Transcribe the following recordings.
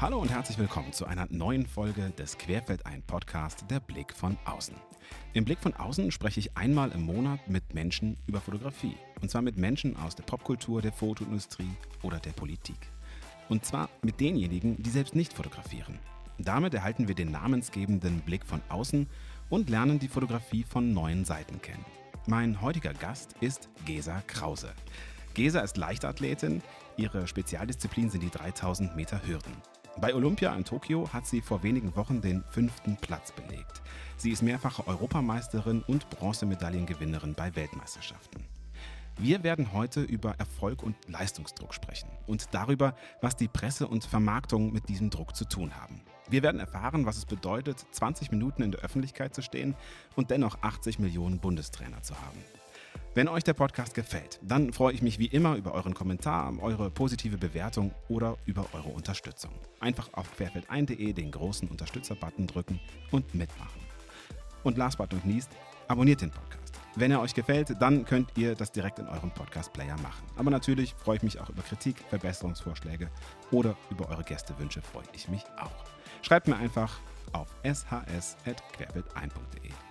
Hallo und herzlich willkommen zu einer neuen Folge des Querfeldein Podcast Der Blick von außen. Im Blick von außen spreche ich einmal im Monat mit Menschen über Fotografie. Und zwar mit Menschen aus der Popkultur, der Fotoindustrie oder der Politik. Und zwar mit denjenigen, die selbst nicht fotografieren. Damit erhalten wir den namensgebenden Blick von außen und lernen die Fotografie von neuen Seiten kennen. Mein heutiger Gast ist Gesa Krause. Gesa ist Leichtathletin, ihre Spezialdisziplin sind die 3000 Meter Hürden. Bei Olympia in Tokio hat sie vor wenigen Wochen den fünften Platz belegt. Sie ist mehrfache Europameisterin und Bronzemedaillengewinnerin bei Weltmeisterschaften. Wir werden heute über Erfolg und Leistungsdruck sprechen und darüber, was die Presse und Vermarktung mit diesem Druck zu tun haben. Wir werden erfahren, was es bedeutet, 20 Minuten in der Öffentlichkeit zu stehen und dennoch 80 Millionen Bundestrainer zu haben. Wenn euch der Podcast gefällt, dann freue ich mich wie immer über euren Kommentar, eure positive Bewertung oder über eure Unterstützung. Einfach auf querfeldein.de den großen Unterstützer-Button drücken und mitmachen. Und last but not least, abonniert den Podcast. Wenn er euch gefällt, dann könnt ihr das direkt in eurem Podcast-Player machen. Aber natürlich freue ich mich auch über Kritik, Verbesserungsvorschläge oder über eure Gästewünsche freue ich mich auch. Schreibt mir einfach auf shs.querfeldein.de.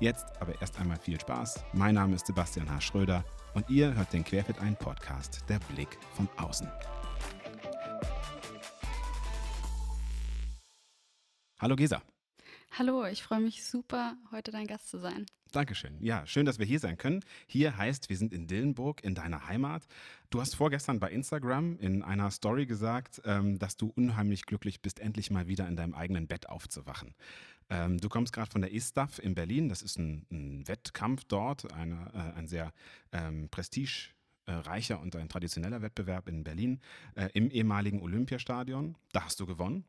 Jetzt aber erst einmal viel Spaß. Mein Name ist Sebastian H. Schröder und ihr hört den Querfit ein Podcast, der Blick von außen. Hallo Gesa. Hallo, ich freue mich super, heute dein Gast zu sein. Dankeschön. Ja, schön, dass wir hier sein können. Hier heißt, wir sind in Dillenburg, in deiner Heimat. Du hast vorgestern bei Instagram in einer Story gesagt, ähm, dass du unheimlich glücklich bist, endlich mal wieder in deinem eigenen Bett aufzuwachen. Ähm, du kommst gerade von der ISTAF in Berlin. Das ist ein, ein Wettkampf dort, eine, äh, ein sehr ähm, prestigereicher und ein traditioneller Wettbewerb in Berlin äh, im ehemaligen Olympiastadion. Da hast du gewonnen.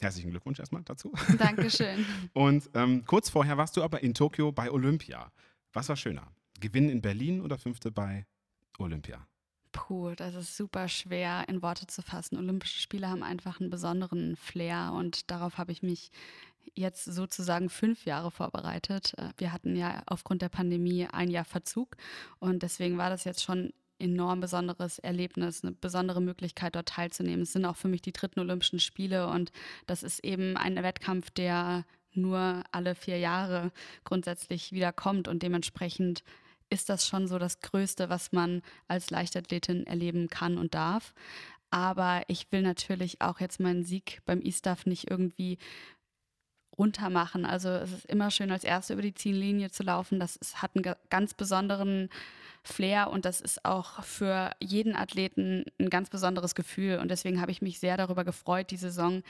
Herzlichen Glückwunsch erstmal dazu. Dankeschön. Und ähm, kurz vorher warst du aber in Tokio bei Olympia. Was war schöner? Gewinn in Berlin oder fünfte bei Olympia? Puh, das ist super schwer in Worte zu fassen. Olympische Spiele haben einfach einen besonderen Flair und darauf habe ich mich jetzt sozusagen fünf Jahre vorbereitet. Äh, wir hatten ja aufgrund der Pandemie ein Jahr Verzug und deswegen war das jetzt schon enorm besonderes Erlebnis, eine besondere Möglichkeit, dort teilzunehmen. Es sind auch für mich die dritten Olympischen Spiele und das ist eben ein Wettkampf, der nur alle vier Jahre grundsätzlich wiederkommt und dementsprechend ist das schon so das Größte, was man als Leichtathletin erleben kann und darf. Aber ich will natürlich auch jetzt meinen Sieg beim E-Staff nicht irgendwie runtermachen. Also es ist immer schön, als Erste über die Ziellinie zu laufen. Das ist, hat einen ganz besonderen Flair und das ist auch für jeden Athleten ein ganz besonderes Gefühl. Und deswegen habe ich mich sehr darüber gefreut, die Saison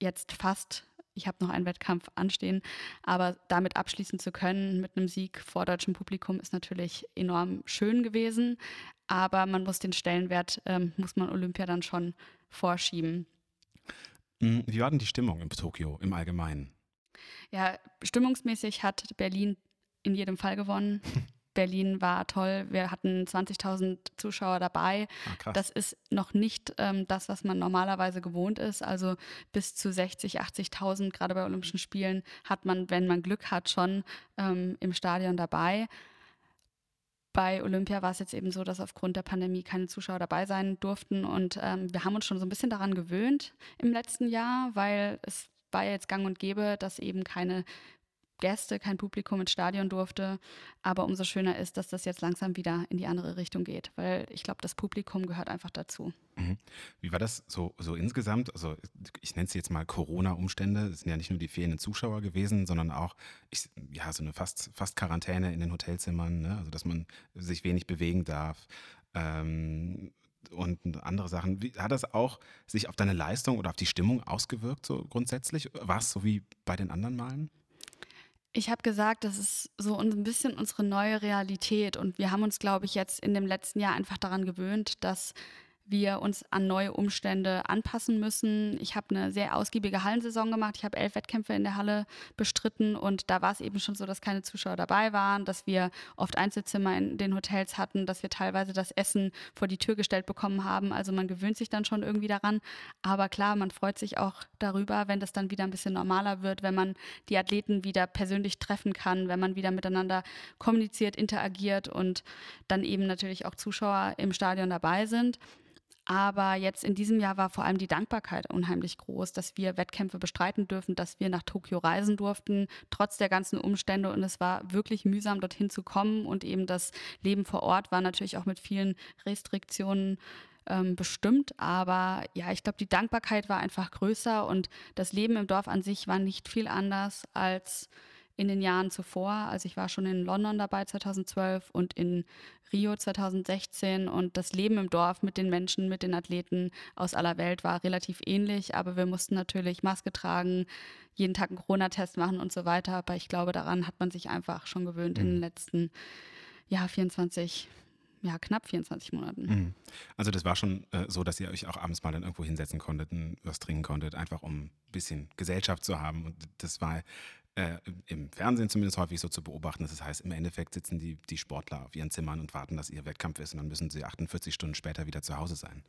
jetzt fast, ich habe noch einen Wettkampf anstehen, aber damit abschließen zu können mit einem Sieg vor deutschem Publikum ist natürlich enorm schön gewesen. Aber man muss den Stellenwert, ähm, muss man Olympia dann schon vorschieben. Hm, wie war denn die Stimmung in Tokio im Allgemeinen? Ja, stimmungsmäßig hat Berlin in jedem Fall gewonnen. Berlin war toll. Wir hatten 20.000 Zuschauer dabei. Ah, das ist noch nicht ähm, das, was man normalerweise gewohnt ist. Also bis zu 60, 80.000, gerade bei Olympischen Spielen, hat man, wenn man Glück hat, schon ähm, im Stadion dabei. Bei Olympia war es jetzt eben so, dass aufgrund der Pandemie keine Zuschauer dabei sein durften. Und ähm, wir haben uns schon so ein bisschen daran gewöhnt im letzten Jahr, weil es war jetzt gang und gäbe, dass eben keine Gäste, kein Publikum ins Stadion durfte. Aber umso schöner ist, dass das jetzt langsam wieder in die andere Richtung geht, weil ich glaube, das Publikum gehört einfach dazu. Mhm. Wie war das so, so insgesamt? Also ich nenne es jetzt mal Corona-Umstände. Es sind ja nicht nur die fehlenden Zuschauer gewesen, sondern auch ich, ja, so eine fast, fast Quarantäne in den Hotelzimmern, ne? also dass man sich wenig bewegen darf. Ähm, und andere Sachen. Wie, hat das auch sich auf deine Leistung oder auf die Stimmung ausgewirkt, so grundsätzlich? War es so wie bei den anderen Malen? Ich habe gesagt, das ist so ein bisschen unsere neue Realität und wir haben uns, glaube ich, jetzt in dem letzten Jahr einfach daran gewöhnt, dass wir uns an neue Umstände anpassen müssen. Ich habe eine sehr ausgiebige Hallensaison gemacht. Ich habe elf Wettkämpfe in der Halle bestritten und da war es eben schon so, dass keine Zuschauer dabei waren, dass wir oft Einzelzimmer in den Hotels hatten, dass wir teilweise das Essen vor die Tür gestellt bekommen haben. Also man gewöhnt sich dann schon irgendwie daran. Aber klar, man freut sich auch darüber, wenn das dann wieder ein bisschen normaler wird, wenn man die Athleten wieder persönlich treffen kann, wenn man wieder miteinander kommuniziert, interagiert und dann eben natürlich auch Zuschauer im Stadion dabei sind. Aber jetzt in diesem Jahr war vor allem die Dankbarkeit unheimlich groß, dass wir Wettkämpfe bestreiten dürfen, dass wir nach Tokio reisen durften, trotz der ganzen Umstände. Und es war wirklich mühsam, dorthin zu kommen. Und eben das Leben vor Ort war natürlich auch mit vielen Restriktionen ähm, bestimmt. Aber ja, ich glaube, die Dankbarkeit war einfach größer und das Leben im Dorf an sich war nicht viel anders als in den Jahren zuvor. Also ich war schon in London dabei 2012 und in Rio 2016 und das Leben im Dorf mit den Menschen, mit den Athleten aus aller Welt war relativ ähnlich, aber wir mussten natürlich Maske tragen, jeden Tag einen Corona-Test machen und so weiter. Aber ich glaube, daran hat man sich einfach schon gewöhnt mhm. in den mhm. letzten ja, 24 ja, knapp 24 Monaten. Mhm. Also das war schon äh, so, dass ihr euch auch abends mal dann irgendwo hinsetzen konntet und was trinken konntet, einfach um ein bisschen Gesellschaft zu haben. Und das war äh, im Fernsehen zumindest häufig so zu beobachten. Das heißt, im Endeffekt sitzen die, die Sportler auf ihren Zimmern und warten, dass ihr Wettkampf ist und dann müssen sie 48 Stunden später wieder zu Hause sein.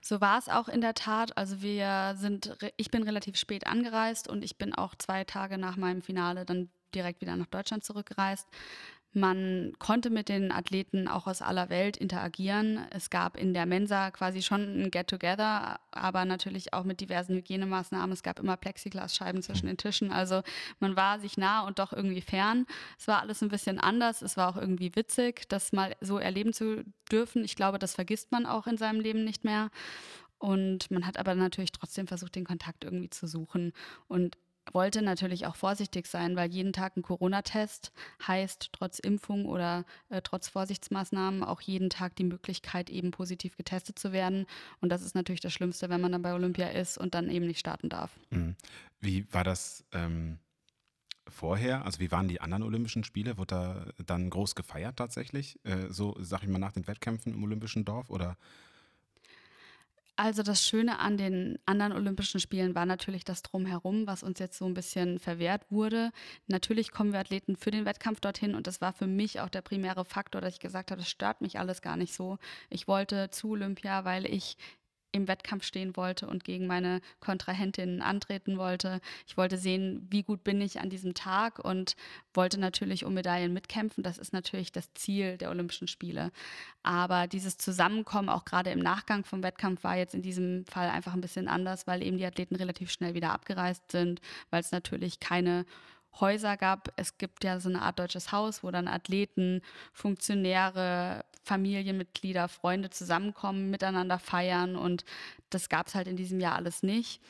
So war es auch in der Tat. Also wir sind, ich bin relativ spät angereist und ich bin auch zwei Tage nach meinem Finale dann direkt wieder nach Deutschland zurückgereist. Man konnte mit den Athleten auch aus aller Welt interagieren. Es gab in der Mensa quasi schon ein Get-Together, aber natürlich auch mit diversen Hygienemaßnahmen. Es gab immer Plexiglasscheiben zwischen den Tischen. Also man war sich nah und doch irgendwie fern. Es war alles ein bisschen anders. Es war auch irgendwie witzig, das mal so erleben zu dürfen. Ich glaube, das vergisst man auch in seinem Leben nicht mehr. Und man hat aber natürlich trotzdem versucht, den Kontakt irgendwie zu suchen. Und wollte natürlich auch vorsichtig sein, weil jeden Tag ein Corona-Test heißt trotz Impfung oder äh, trotz Vorsichtsmaßnahmen auch jeden Tag die Möglichkeit, eben positiv getestet zu werden. Und das ist natürlich das Schlimmste, wenn man dann bei Olympia ist und dann eben nicht starten darf. Mhm. Wie war das ähm, vorher? Also wie waren die anderen Olympischen Spiele? Wurde da dann groß gefeiert tatsächlich? Äh, so, sag ich mal, nach den Wettkämpfen im Olympischen Dorf oder also das Schöne an den anderen Olympischen Spielen war natürlich das Drumherum, was uns jetzt so ein bisschen verwehrt wurde. Natürlich kommen wir Athleten für den Wettkampf dorthin und das war für mich auch der primäre Faktor, dass ich gesagt habe, das stört mich alles gar nicht so. Ich wollte zu Olympia, weil ich im Wettkampf stehen wollte und gegen meine Kontrahentinnen antreten wollte. Ich wollte sehen, wie gut bin ich an diesem Tag und wollte natürlich um Medaillen mitkämpfen. Das ist natürlich das Ziel der Olympischen Spiele. Aber dieses Zusammenkommen, auch gerade im Nachgang vom Wettkampf, war jetzt in diesem Fall einfach ein bisschen anders, weil eben die Athleten relativ schnell wieder abgereist sind, weil es natürlich keine Häuser gab. Es gibt ja so eine Art deutsches Haus, wo dann Athleten, Funktionäre, Familienmitglieder, Freunde zusammenkommen, miteinander feiern und das gab es halt in diesem Jahr alles nicht.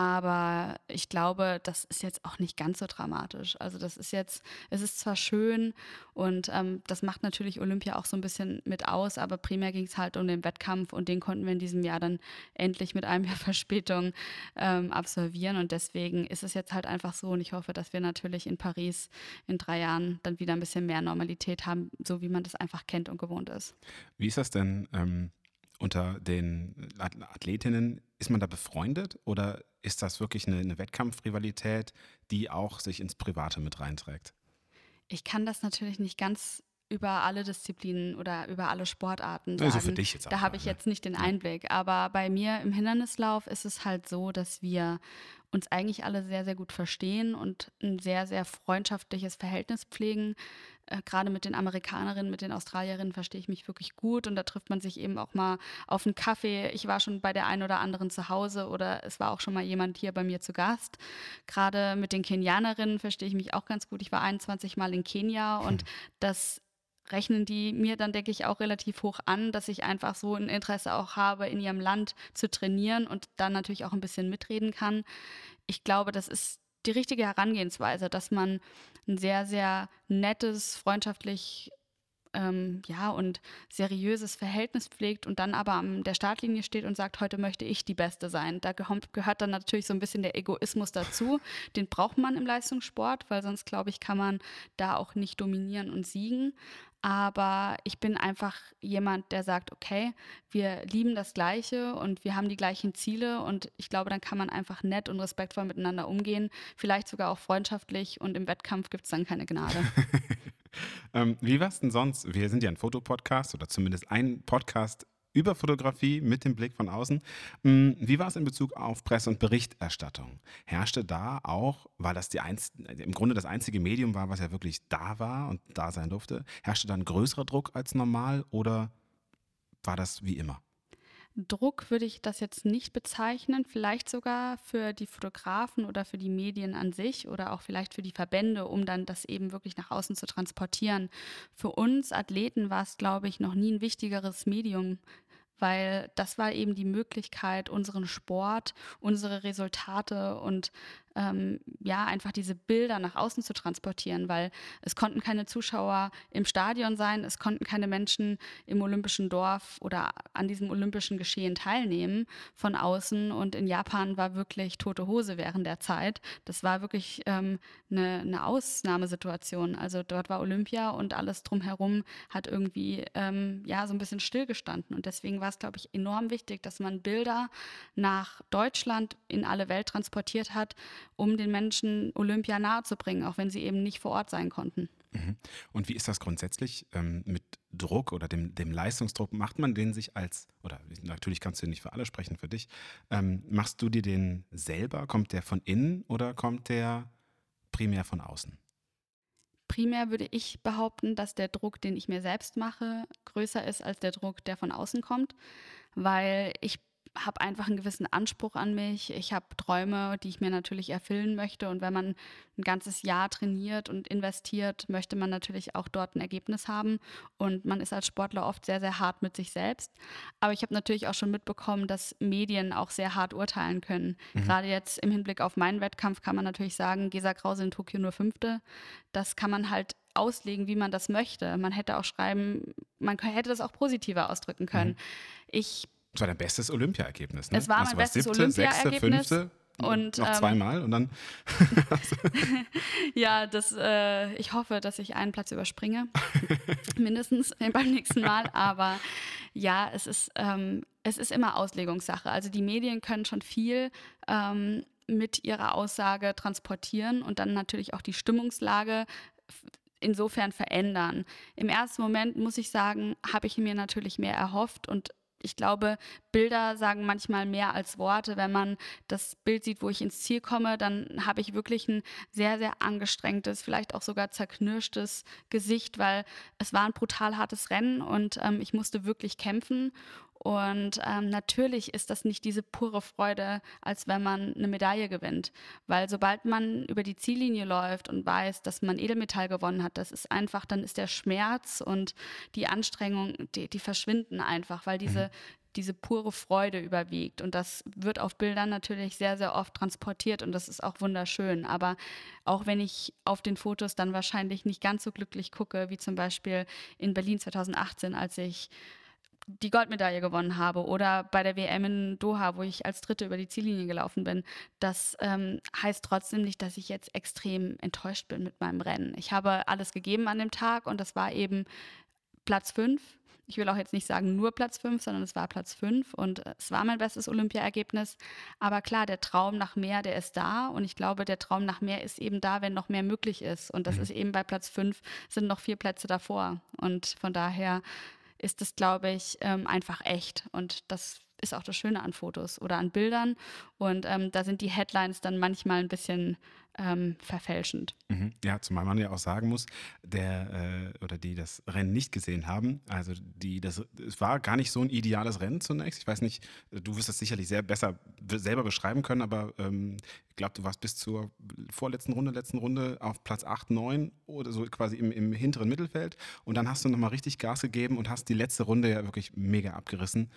Aber ich glaube, das ist jetzt auch nicht ganz so dramatisch. Also das ist jetzt, es ist zwar schön und ähm, das macht natürlich Olympia auch so ein bisschen mit aus, aber primär ging es halt um den Wettkampf und den konnten wir in diesem Jahr dann endlich mit einem Jahr Verspätung ähm, absolvieren. Und deswegen ist es jetzt halt einfach so und ich hoffe, dass wir natürlich in Paris in drei Jahren dann wieder ein bisschen mehr Normalität haben, so wie man das einfach kennt und gewohnt ist. Wie ist das denn? Ähm unter den Athletinnen, ist man da befreundet oder ist das wirklich eine, eine Wettkampfrivalität, die auch sich ins Private mit reinträgt? Ich kann das natürlich nicht ganz über alle Disziplinen oder über alle Sportarten sagen. Also für dich jetzt auch da habe ich jetzt nicht den Einblick. Aber bei mir im Hindernislauf ist es halt so, dass wir uns eigentlich alle sehr, sehr gut verstehen und ein sehr, sehr freundschaftliches Verhältnis pflegen. Äh, Gerade mit den Amerikanerinnen, mit den Australierinnen verstehe ich mich wirklich gut und da trifft man sich eben auch mal auf einen Kaffee. Ich war schon bei der einen oder anderen zu Hause oder es war auch schon mal jemand hier bei mir zu Gast. Gerade mit den Kenianerinnen verstehe ich mich auch ganz gut. Ich war 21 Mal in Kenia und hm. das rechnen die mir dann, denke ich, auch relativ hoch an, dass ich einfach so ein Interesse auch habe, in ihrem Land zu trainieren und dann natürlich auch ein bisschen mitreden kann. Ich glaube, das ist die richtige Herangehensweise, dass man ein sehr, sehr nettes, freundschaftlich ähm, ja, und seriöses Verhältnis pflegt und dann aber an der Startlinie steht und sagt, heute möchte ich die Beste sein. Da gehört dann natürlich so ein bisschen der Egoismus dazu. Den braucht man im Leistungssport, weil sonst, glaube ich, kann man da auch nicht dominieren und siegen. Aber ich bin einfach jemand, der sagt, okay, wir lieben das Gleiche und wir haben die gleichen Ziele und ich glaube, dann kann man einfach nett und respektvoll miteinander umgehen, vielleicht sogar auch freundschaftlich und im Wettkampf gibt es dann keine Gnade. ähm, wie war es denn sonst? Wir sind ja ein Fotopodcast oder zumindest ein Podcast über Fotografie mit dem Blick von außen. Mm, wie war es in Bezug auf Presse- und Berichterstattung? Herrschte da auch, weil das die einz im Grunde das einzige Medium war, was ja wirklich da war und da sein durfte, herrschte da ein größerer Druck als normal oder war das wie immer? Druck würde ich das jetzt nicht bezeichnen, vielleicht sogar für die Fotografen oder für die Medien an sich oder auch vielleicht für die Verbände, um dann das eben wirklich nach außen zu transportieren. Für uns Athleten war es, glaube ich, noch nie ein wichtigeres Medium weil das war eben die Möglichkeit, unseren Sport, unsere Resultate und ähm, ja, einfach diese Bilder nach außen zu transportieren, weil es konnten keine Zuschauer im Stadion sein, es konnten keine Menschen im olympischen Dorf oder an diesem olympischen Geschehen teilnehmen von außen. Und in Japan war wirklich tote Hose während der Zeit. Das war wirklich ähm, eine, eine Ausnahmesituation. Also dort war Olympia und alles drumherum hat irgendwie ähm, ja so ein bisschen stillgestanden. Und deswegen war es, glaube ich, enorm wichtig, dass man Bilder nach Deutschland in alle Welt transportiert hat, um den Menschen Olympia nahezubringen, auch wenn sie eben nicht vor Ort sein konnten. Mhm. Und wie ist das grundsätzlich ähm, mit Druck oder dem, dem, Leistungsdruck? Macht man den sich als, oder natürlich kannst du nicht für alle sprechen, für dich, ähm, machst du dir den selber? Kommt der von innen oder kommt der primär von außen? Primär würde ich behaupten, dass der Druck, den ich mir selbst mache, größer ist als der Druck, der von außen kommt, weil ich habe einfach einen gewissen Anspruch an mich. Ich habe Träume, die ich mir natürlich erfüllen möchte. Und wenn man ein ganzes Jahr trainiert und investiert, möchte man natürlich auch dort ein Ergebnis haben. Und man ist als Sportler oft sehr, sehr hart mit sich selbst. Aber ich habe natürlich auch schon mitbekommen, dass Medien auch sehr hart urteilen können. Mhm. Gerade jetzt im Hinblick auf meinen Wettkampf kann man natürlich sagen, Gesa Krause in Tokio nur Fünfte. Das kann man halt auslegen, wie man das möchte. Man hätte auch schreiben, man hätte das auch positiver ausdrücken können. Mhm. Ich das war dein bestes Olympiaergebnis, ne? Es war mein bestes Olympiaergebnis. Und noch ähm, zweimal und dann. ja, das, äh, ich hoffe, dass ich einen Platz überspringe. Mindestens beim nächsten Mal. Aber ja, es ist, ähm, es ist immer Auslegungssache. Also die Medien können schon viel ähm, mit ihrer Aussage transportieren und dann natürlich auch die Stimmungslage insofern verändern. Im ersten Moment muss ich sagen, habe ich mir natürlich mehr erhofft und ich glaube, Bilder sagen manchmal mehr als Worte. Wenn man das Bild sieht, wo ich ins Ziel komme, dann habe ich wirklich ein sehr, sehr angestrengtes, vielleicht auch sogar zerknirschtes Gesicht, weil es war ein brutal hartes Rennen und ähm, ich musste wirklich kämpfen. Und ähm, natürlich ist das nicht diese pure Freude, als wenn man eine Medaille gewinnt. Weil sobald man über die Ziellinie läuft und weiß, dass man Edelmetall gewonnen hat, das ist einfach, dann ist der Schmerz und die Anstrengung, die, die verschwinden einfach, weil diese, mhm. diese pure Freude überwiegt. Und das wird auf Bildern natürlich sehr, sehr oft transportiert und das ist auch wunderschön. Aber auch wenn ich auf den Fotos dann wahrscheinlich nicht ganz so glücklich gucke, wie zum Beispiel in Berlin 2018, als ich die Goldmedaille gewonnen habe oder bei der WM in Doha, wo ich als Dritte über die Ziellinie gelaufen bin, das ähm, heißt trotzdem nicht, dass ich jetzt extrem enttäuscht bin mit meinem Rennen. Ich habe alles gegeben an dem Tag und das war eben Platz fünf. Ich will auch jetzt nicht sagen nur Platz fünf, sondern es war Platz fünf und es war mein bestes Olympiaergebnis. Aber klar, der Traum nach mehr, der ist da und ich glaube, der Traum nach mehr ist eben da, wenn noch mehr möglich ist. Und das mhm. ist eben bei Platz fünf, sind noch vier Plätze davor. Und von daher ist es, glaube ich, ähm, einfach echt. Und das ist auch das Schöne an Fotos oder an Bildern. Und ähm, da sind die Headlines dann manchmal ein bisschen ähm, verfälschend. Mhm. Ja, zumal man ja auch sagen muss, der äh, oder die das Rennen nicht gesehen haben, also die, das, es war gar nicht so ein ideales Rennen zunächst. Ich weiß nicht, du wirst das sicherlich sehr besser selber beschreiben können, aber ähm, ich glaube, du warst bis zur vorletzten Runde, letzten Runde auf Platz 8, 9 oder so quasi im, im hinteren Mittelfeld. Und dann hast du nochmal richtig Gas gegeben und hast die letzte Runde ja wirklich mega abgerissen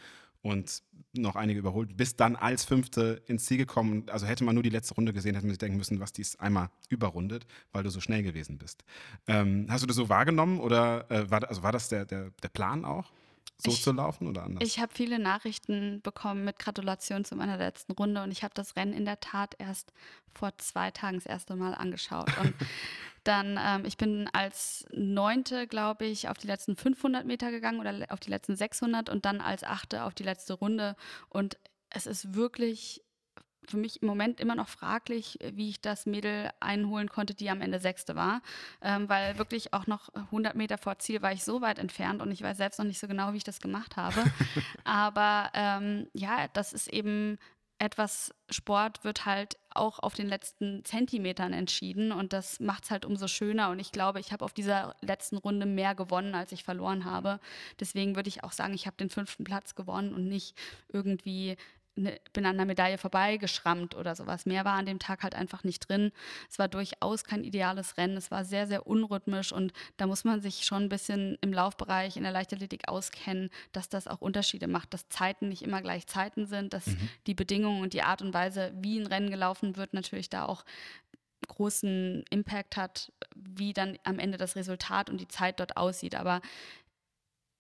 und noch einige überholt, bis dann als Fünfte ins Ziel gekommen. Also hätte man nur die letzte Runde gesehen, hätte man sich denken müssen, was dies einmal überrundet, weil du so schnell gewesen bist. Ähm, hast du das so wahrgenommen oder äh, war, also war das der, der, der Plan auch? So ich, zu laufen oder anders? Ich habe viele Nachrichten bekommen mit Gratulation zu meiner letzten Runde und ich habe das Rennen in der Tat erst vor zwei Tagen das erste Mal angeschaut. Und dann, ähm, ich bin als Neunte, glaube ich, auf die letzten 500 Meter gegangen oder auf die letzten 600 und dann als Achte auf die letzte Runde. Und es ist wirklich für mich im Moment immer noch fraglich, wie ich das Mädel einholen konnte, die am Ende Sechste war, ähm, weil wirklich auch noch 100 Meter vor Ziel war ich so weit entfernt und ich weiß selbst noch nicht so genau, wie ich das gemacht habe. Aber ähm, ja, das ist eben etwas Sport wird halt auch auf den letzten Zentimetern entschieden und das macht es halt umso schöner. Und ich glaube, ich habe auf dieser letzten Runde mehr gewonnen, als ich verloren habe. Deswegen würde ich auch sagen, ich habe den fünften Platz gewonnen und nicht irgendwie bin an der Medaille vorbeigeschrammt oder sowas. Mehr war an dem Tag halt einfach nicht drin. Es war durchaus kein ideales Rennen. Es war sehr, sehr unrhythmisch und da muss man sich schon ein bisschen im Laufbereich, in der Leichtathletik auskennen, dass das auch Unterschiede macht, dass Zeiten nicht immer gleich Zeiten sind, dass mhm. die Bedingungen und die Art und Weise, wie ein Rennen gelaufen wird, natürlich da auch großen Impact hat, wie dann am Ende das Resultat und die Zeit dort aussieht. Aber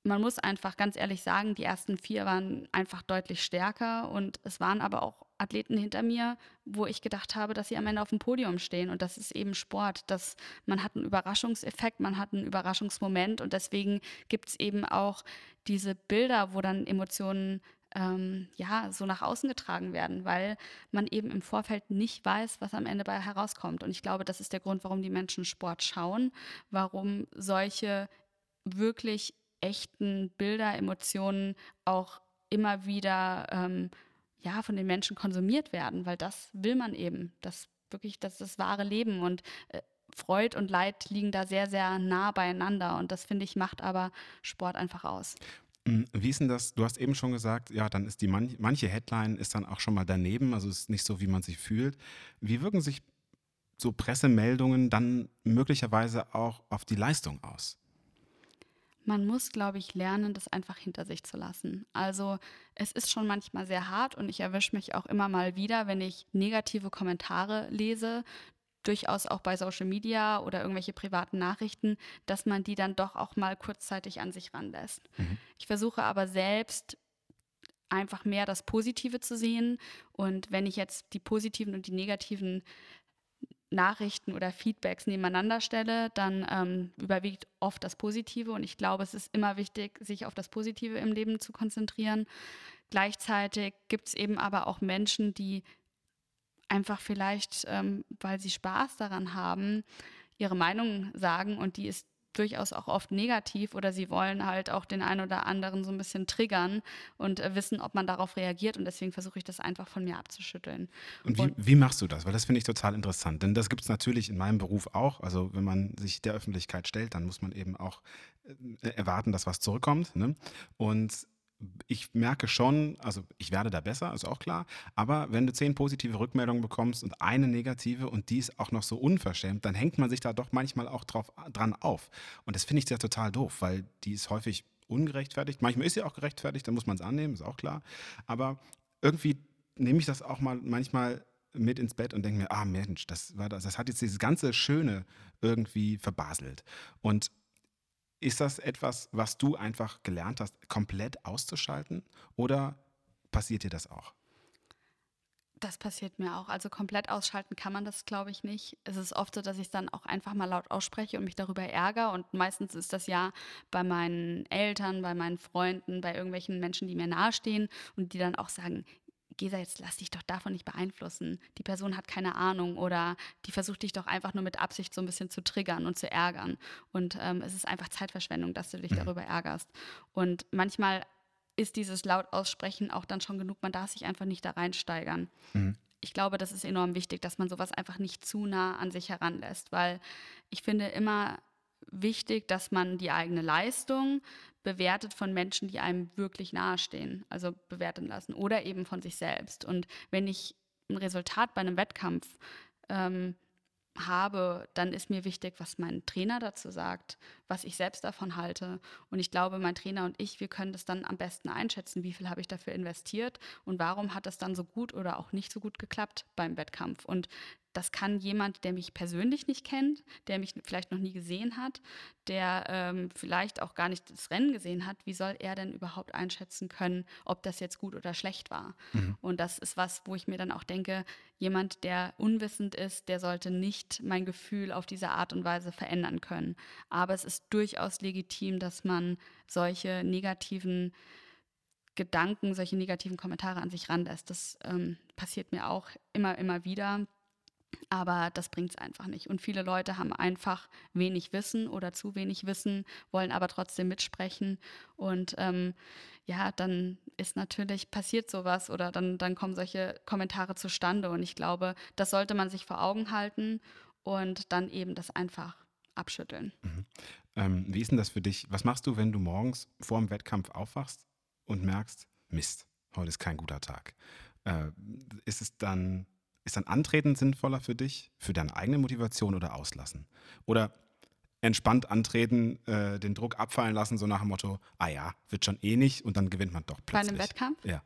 man muss einfach ganz ehrlich sagen, die ersten vier waren einfach deutlich stärker und es waren aber auch Athleten hinter mir, wo ich gedacht habe, dass sie am Ende auf dem Podium stehen und das ist eben Sport, dass man hat einen Überraschungseffekt, man hat einen Überraschungsmoment und deswegen gibt es eben auch diese Bilder, wo dann Emotionen ähm, ja so nach außen getragen werden, weil man eben im Vorfeld nicht weiß, was am Ende bei herauskommt. Und ich glaube, das ist der Grund, warum die Menschen Sport schauen, warum solche wirklich echten Bilder, Emotionen auch immer wieder ähm, ja, von den Menschen konsumiert werden, weil das will man eben, das wirklich, das ist das wahre Leben und äh, Freud und Leid liegen da sehr, sehr nah beieinander und das finde ich macht aber Sport einfach aus. Hm, wie ist denn das? Du hast eben schon gesagt, ja, dann ist die man manche Headline ist dann auch schon mal daneben, also ist nicht so, wie man sich fühlt. Wie wirken sich so Pressemeldungen dann möglicherweise auch auf die Leistung aus? Man muss, glaube ich, lernen, das einfach hinter sich zu lassen. Also es ist schon manchmal sehr hart und ich erwische mich auch immer mal wieder, wenn ich negative Kommentare lese, durchaus auch bei Social Media oder irgendwelche privaten Nachrichten, dass man die dann doch auch mal kurzzeitig an sich ranlässt. Mhm. Ich versuche aber selbst einfach mehr das Positive zu sehen und wenn ich jetzt die positiven und die negativen Nachrichten oder Feedbacks nebeneinander stelle, dann ähm, überwiegt oft das Positive. Und ich glaube, es ist immer wichtig, sich auf das Positive im Leben zu konzentrieren. Gleichzeitig gibt es eben aber auch Menschen, die einfach vielleicht, ähm, weil sie Spaß daran haben, ihre Meinung sagen und die ist durchaus auch oft negativ oder sie wollen halt auch den einen oder anderen so ein bisschen triggern und äh, wissen, ob man darauf reagiert und deswegen versuche ich das einfach von mir abzuschütteln. Und wie, und, wie machst du das? Weil das finde ich total interessant, denn das gibt es natürlich in meinem Beruf auch. Also wenn man sich der Öffentlichkeit stellt, dann muss man eben auch äh, erwarten, dass was zurückkommt. Ne? Und ich merke schon, also ich werde da besser, ist auch klar, aber wenn du zehn positive Rückmeldungen bekommst und eine negative und die ist auch noch so unverschämt, dann hängt man sich da doch manchmal auch drauf, dran auf. Und das finde ich ja total doof, weil die ist häufig ungerechtfertigt. Manchmal ist sie auch gerechtfertigt, dann muss man es annehmen, ist auch klar. Aber irgendwie nehme ich das auch mal manchmal mit ins Bett und denke mir, ah Mensch, das war das, das hat jetzt dieses ganze Schöne irgendwie verbaselt. Und ist das etwas, was du einfach gelernt hast, komplett auszuschalten oder passiert dir das auch? Das passiert mir auch. Also komplett ausschalten kann man das, glaube ich, nicht. Es ist oft so, dass ich es dann auch einfach mal laut ausspreche und mich darüber ärgere. Und meistens ist das ja bei meinen Eltern, bei meinen Freunden, bei irgendwelchen Menschen, die mir nahestehen und die dann auch sagen, Gesa, jetzt lass dich doch davon nicht beeinflussen. Die Person hat keine Ahnung oder die versucht dich doch einfach nur mit Absicht so ein bisschen zu triggern und zu ärgern. Und ähm, es ist einfach Zeitverschwendung, dass du dich mhm. darüber ärgerst. Und manchmal ist dieses laut aussprechen auch dann schon genug. Man darf sich einfach nicht da reinsteigern. Mhm. Ich glaube, das ist enorm wichtig, dass man sowas einfach nicht zu nah an sich heranlässt, weil ich finde immer wichtig, dass man die eigene Leistung bewertet von Menschen, die einem wirklich nahestehen, also bewerten lassen oder eben von sich selbst. Und wenn ich ein Resultat bei einem Wettkampf ähm, habe, dann ist mir wichtig, was mein Trainer dazu sagt, was ich selbst davon halte. Und ich glaube, mein Trainer und ich, wir können das dann am besten einschätzen, wie viel habe ich dafür investiert und warum hat das dann so gut oder auch nicht so gut geklappt beim Wettkampf. Und das kann jemand, der mich persönlich nicht kennt, der mich vielleicht noch nie gesehen hat, der ähm, vielleicht auch gar nicht das Rennen gesehen hat, wie soll er denn überhaupt einschätzen können, ob das jetzt gut oder schlecht war? Mhm. Und das ist was, wo ich mir dann auch denke, jemand, der unwissend ist, der sollte nicht mein Gefühl auf diese Art und Weise verändern können. Aber es ist durchaus legitim, dass man solche negativen Gedanken, solche negativen Kommentare an sich ranlässt. Das ähm, passiert mir auch immer, immer wieder Aber das bringt es einfach nicht. Und viele Leute haben einfach wenig Wissen oder zu wenig Wissen, wollen aber trotzdem mitsprechen. Und ähm, ja, dann ist natürlich passiert sowas oder dann, dann kommen solche Kommentare zustande. Und ich glaube, das sollte man sich vor Augen halten und dann eben das einfach abschütteln. Mhm. Ähm, wie ist denn das für dich? Was machst du, wenn du morgens vor dem Wettkampf aufwachst und merkst, Mist, heute ist kein guter Tag? Äh, ist es dann, ist dann Antreten sinnvoller für dich, für deine eigene Motivation oder auslassen? Oder entspannt antreten, äh, den Druck abfallen lassen, so nach dem Motto, ah ja, wird schon eh nicht und dann gewinnt man doch plötzlich. Bei einem Wettkampf? Ja.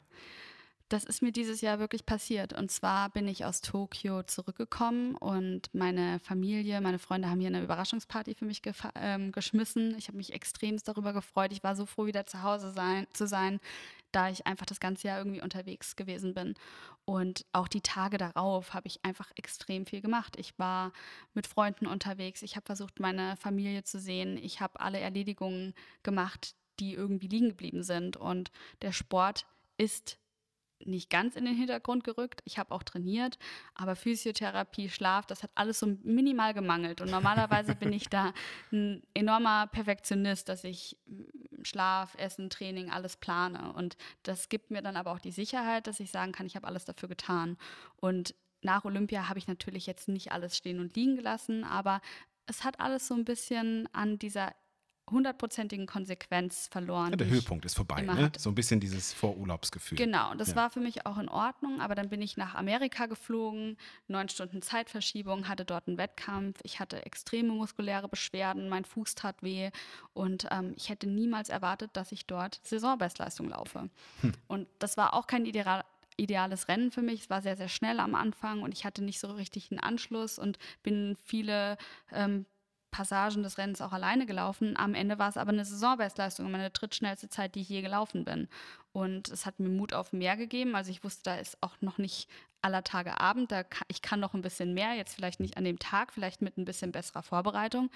Das ist mir dieses Jahr wirklich passiert. Und zwar bin ich aus Tokio zurückgekommen und meine Familie, meine Freunde haben hier eine Überraschungsparty für mich ähm, geschmissen. Ich habe mich extremst darüber gefreut. Ich war so froh, wieder zu Hause sein, zu sein, da ich einfach das ganze Jahr irgendwie unterwegs gewesen bin. Und auch die Tage darauf habe ich einfach extrem viel gemacht. Ich war mit Freunden unterwegs. Ich habe versucht, meine Familie zu sehen. Ich habe alle Erledigungen gemacht, die irgendwie liegen geblieben sind. Und der Sport ist nicht ganz in den Hintergrund gerückt. Ich habe auch trainiert, aber Physiotherapie, Schlaf, das hat alles so minimal gemangelt. Und normalerweise bin ich da ein enormer Perfektionist, dass ich hm, Schlaf, Essen, Training, alles plane. Und das gibt mir dann aber auch die Sicherheit, dass ich sagen kann, ich habe alles dafür getan. Und nach Olympia habe ich natürlich jetzt nicht alles stehen und liegen gelassen, aber es hat alles so ein bisschen an dieser hundertprozentigen Konsequenz verloren. Ja, der Höhepunkt ist vorbei, ne? so ein bisschen dieses Vorurlaubsgefühl. Genau, das ja. war für mich auch in Ordnung, aber dann bin ich nach Amerika geflogen, neun Stunden Zeitverschiebung, hatte dort einen Wettkampf, ich hatte extreme muskuläre Beschwerden, mein Fuß tat weh und ähm, ich hätte niemals erwartet, dass ich dort Saisonbestleistung laufe. Hm. Und das war auch kein ideal, ideales Rennen für mich. Es war sehr, sehr schnell am Anfang und ich hatte nicht so richtig einen Anschluss und bin viele ähm, Passagen des Rennens auch alleine gelaufen. Am Ende war es aber eine Saisonbestleistung, meine drittschnellste Zeit, die ich je gelaufen bin. Und es hat mir Mut auf mehr gegeben. Also ich wusste, da ist auch noch nicht aller Tage Abend. Da kann, ich kann noch ein bisschen mehr, jetzt vielleicht nicht an dem Tag, vielleicht mit ein bisschen besserer Vorbereitung.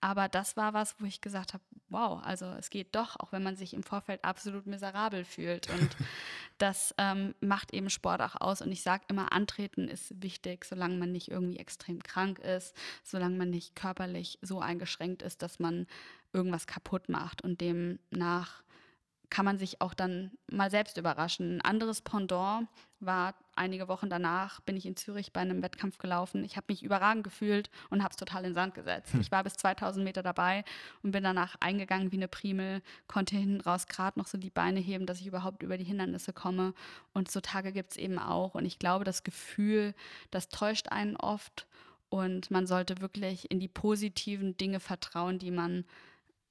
Aber das war was, wo ich gesagt habe, wow, also es geht doch, auch wenn man sich im Vorfeld absolut miserabel fühlt. Und das ähm, macht eben Sport auch aus. Und ich sage immer, antreten ist wichtig, solange man nicht irgendwie extrem krank ist, solange man nicht körperlich so eingeschränkt ist, dass man irgendwas kaputt macht. Und demnach kann man sich auch dann mal selbst überraschen. Ein anderes Pendant war einige Wochen danach, bin ich in Zürich bei einem Wettkampf gelaufen. Ich habe mich überragend gefühlt und habe es total in den Sand gesetzt. Hm. Ich war bis 2000 Meter dabei und bin danach eingegangen wie eine Primel, konnte hinten raus gerade noch so die Beine heben, dass ich überhaupt über die Hindernisse komme. Und so Tage gibt es eben auch. Und ich glaube, das Gefühl, das täuscht einen oft. Und man sollte wirklich in die positiven Dinge vertrauen, die man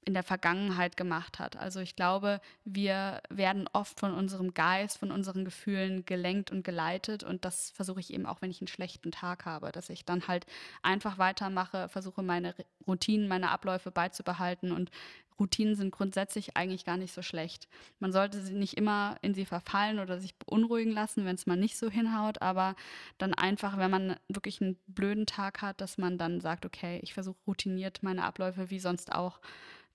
in der Vergangenheit gemacht hat. Also ich glaube, wir werden oft von unserem Geist, von unseren Gefühlen gelenkt und geleitet und das versuche ich eben auch, wenn ich einen schlechten Tag habe, dass ich dann halt einfach weitermache, versuche meine Routinen, meine Abläufe beizubehalten und Routinen sind grundsätzlich eigentlich gar nicht so schlecht. Man sollte sie nicht immer in sie verfallen oder sich beunruhigen lassen, wenn es mal nicht so hinhaut, aber dann einfach, wenn man wirklich einen blöden Tag hat, dass man dann sagt, okay, ich versuche routiniert meine Abläufe wie sonst auch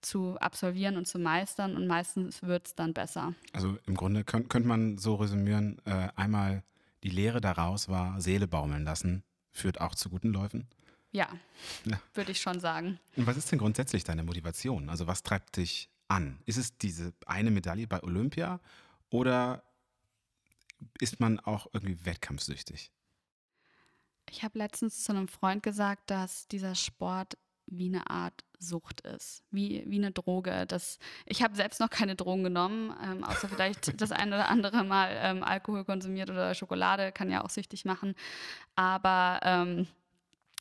zu absolvieren und zu meistern und meistens wird es dann besser. Also im Grunde könnte könnt man so resümieren, äh, einmal die Lehre daraus war, Seele baumeln lassen, führt auch zu guten Läufen. Ja, ja. würde ich schon sagen. Und was ist denn grundsätzlich deine Motivation? Also was treibt dich an? Ist es diese eine Medaille bei Olympia oder ist man auch irgendwie wettkampfsüchtig? Ich habe letztens zu einem Freund gesagt, dass dieser Sport wie eine Art Sucht ist, wie, wie eine Droge. Das, ich habe selbst noch keine Drogen genommen, ähm, außer vielleicht das eine oder andere Mal ähm, Alkohol konsumiert oder Schokolade, kann ja auch süchtig machen. Aber ähm,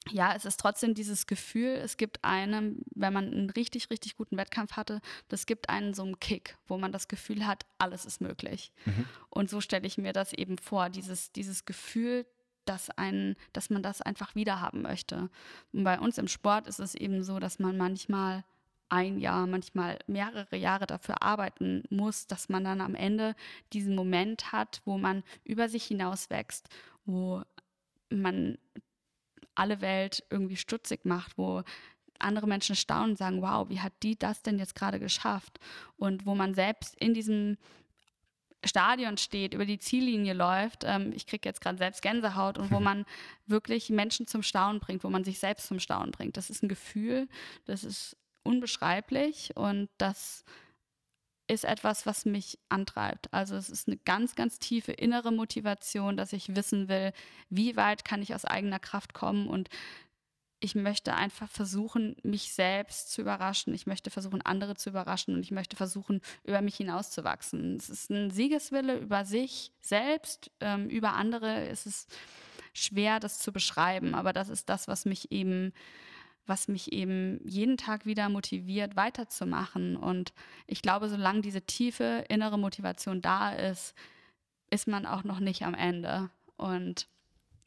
ja, es ist trotzdem dieses Gefühl, es gibt einem, wenn man einen richtig, richtig guten Wettkampf hatte, das gibt einen so einen Kick, wo man das Gefühl hat, alles ist möglich. Mhm. Und so stelle ich mir das eben vor, dieses, dieses Gefühl, dass, ein, dass man das einfach wiederhaben möchte. Und bei uns im Sport ist es eben so, dass man manchmal ein Jahr, manchmal mehrere Jahre dafür arbeiten muss, dass man dann am Ende diesen Moment hat, wo man über sich hinaus wächst, wo man alle Welt irgendwie stutzig macht, wo andere Menschen staunen und sagen, wow, wie hat die das denn jetzt gerade geschafft? Und wo man selbst in diesem Stadion steht, über die Ziellinie läuft. Ähm, ich kriege jetzt gerade selbst Gänsehaut und wo man wirklich Menschen zum Staunen bringt, wo man sich selbst zum Staunen bringt. Das ist ein Gefühl, das ist unbeschreiblich und das ist etwas, was mich antreibt. Also es ist eine ganz, ganz tiefe innere Motivation, dass ich wissen will, wie weit kann ich aus eigener Kraft kommen und ich möchte einfach versuchen, mich selbst zu überraschen. Ich möchte versuchen, andere zu überraschen und ich möchte versuchen, über mich hinauszuwachsen. Es ist ein Siegeswille über sich selbst, ähm, über andere. Es ist schwer, das zu beschreiben, aber das ist das, was mich eben was mich eben jeden Tag wieder motiviert, weiterzumachen. Und ich glaube, solange diese tiefe innere Motivation da ist, ist man auch noch nicht am Ende. Und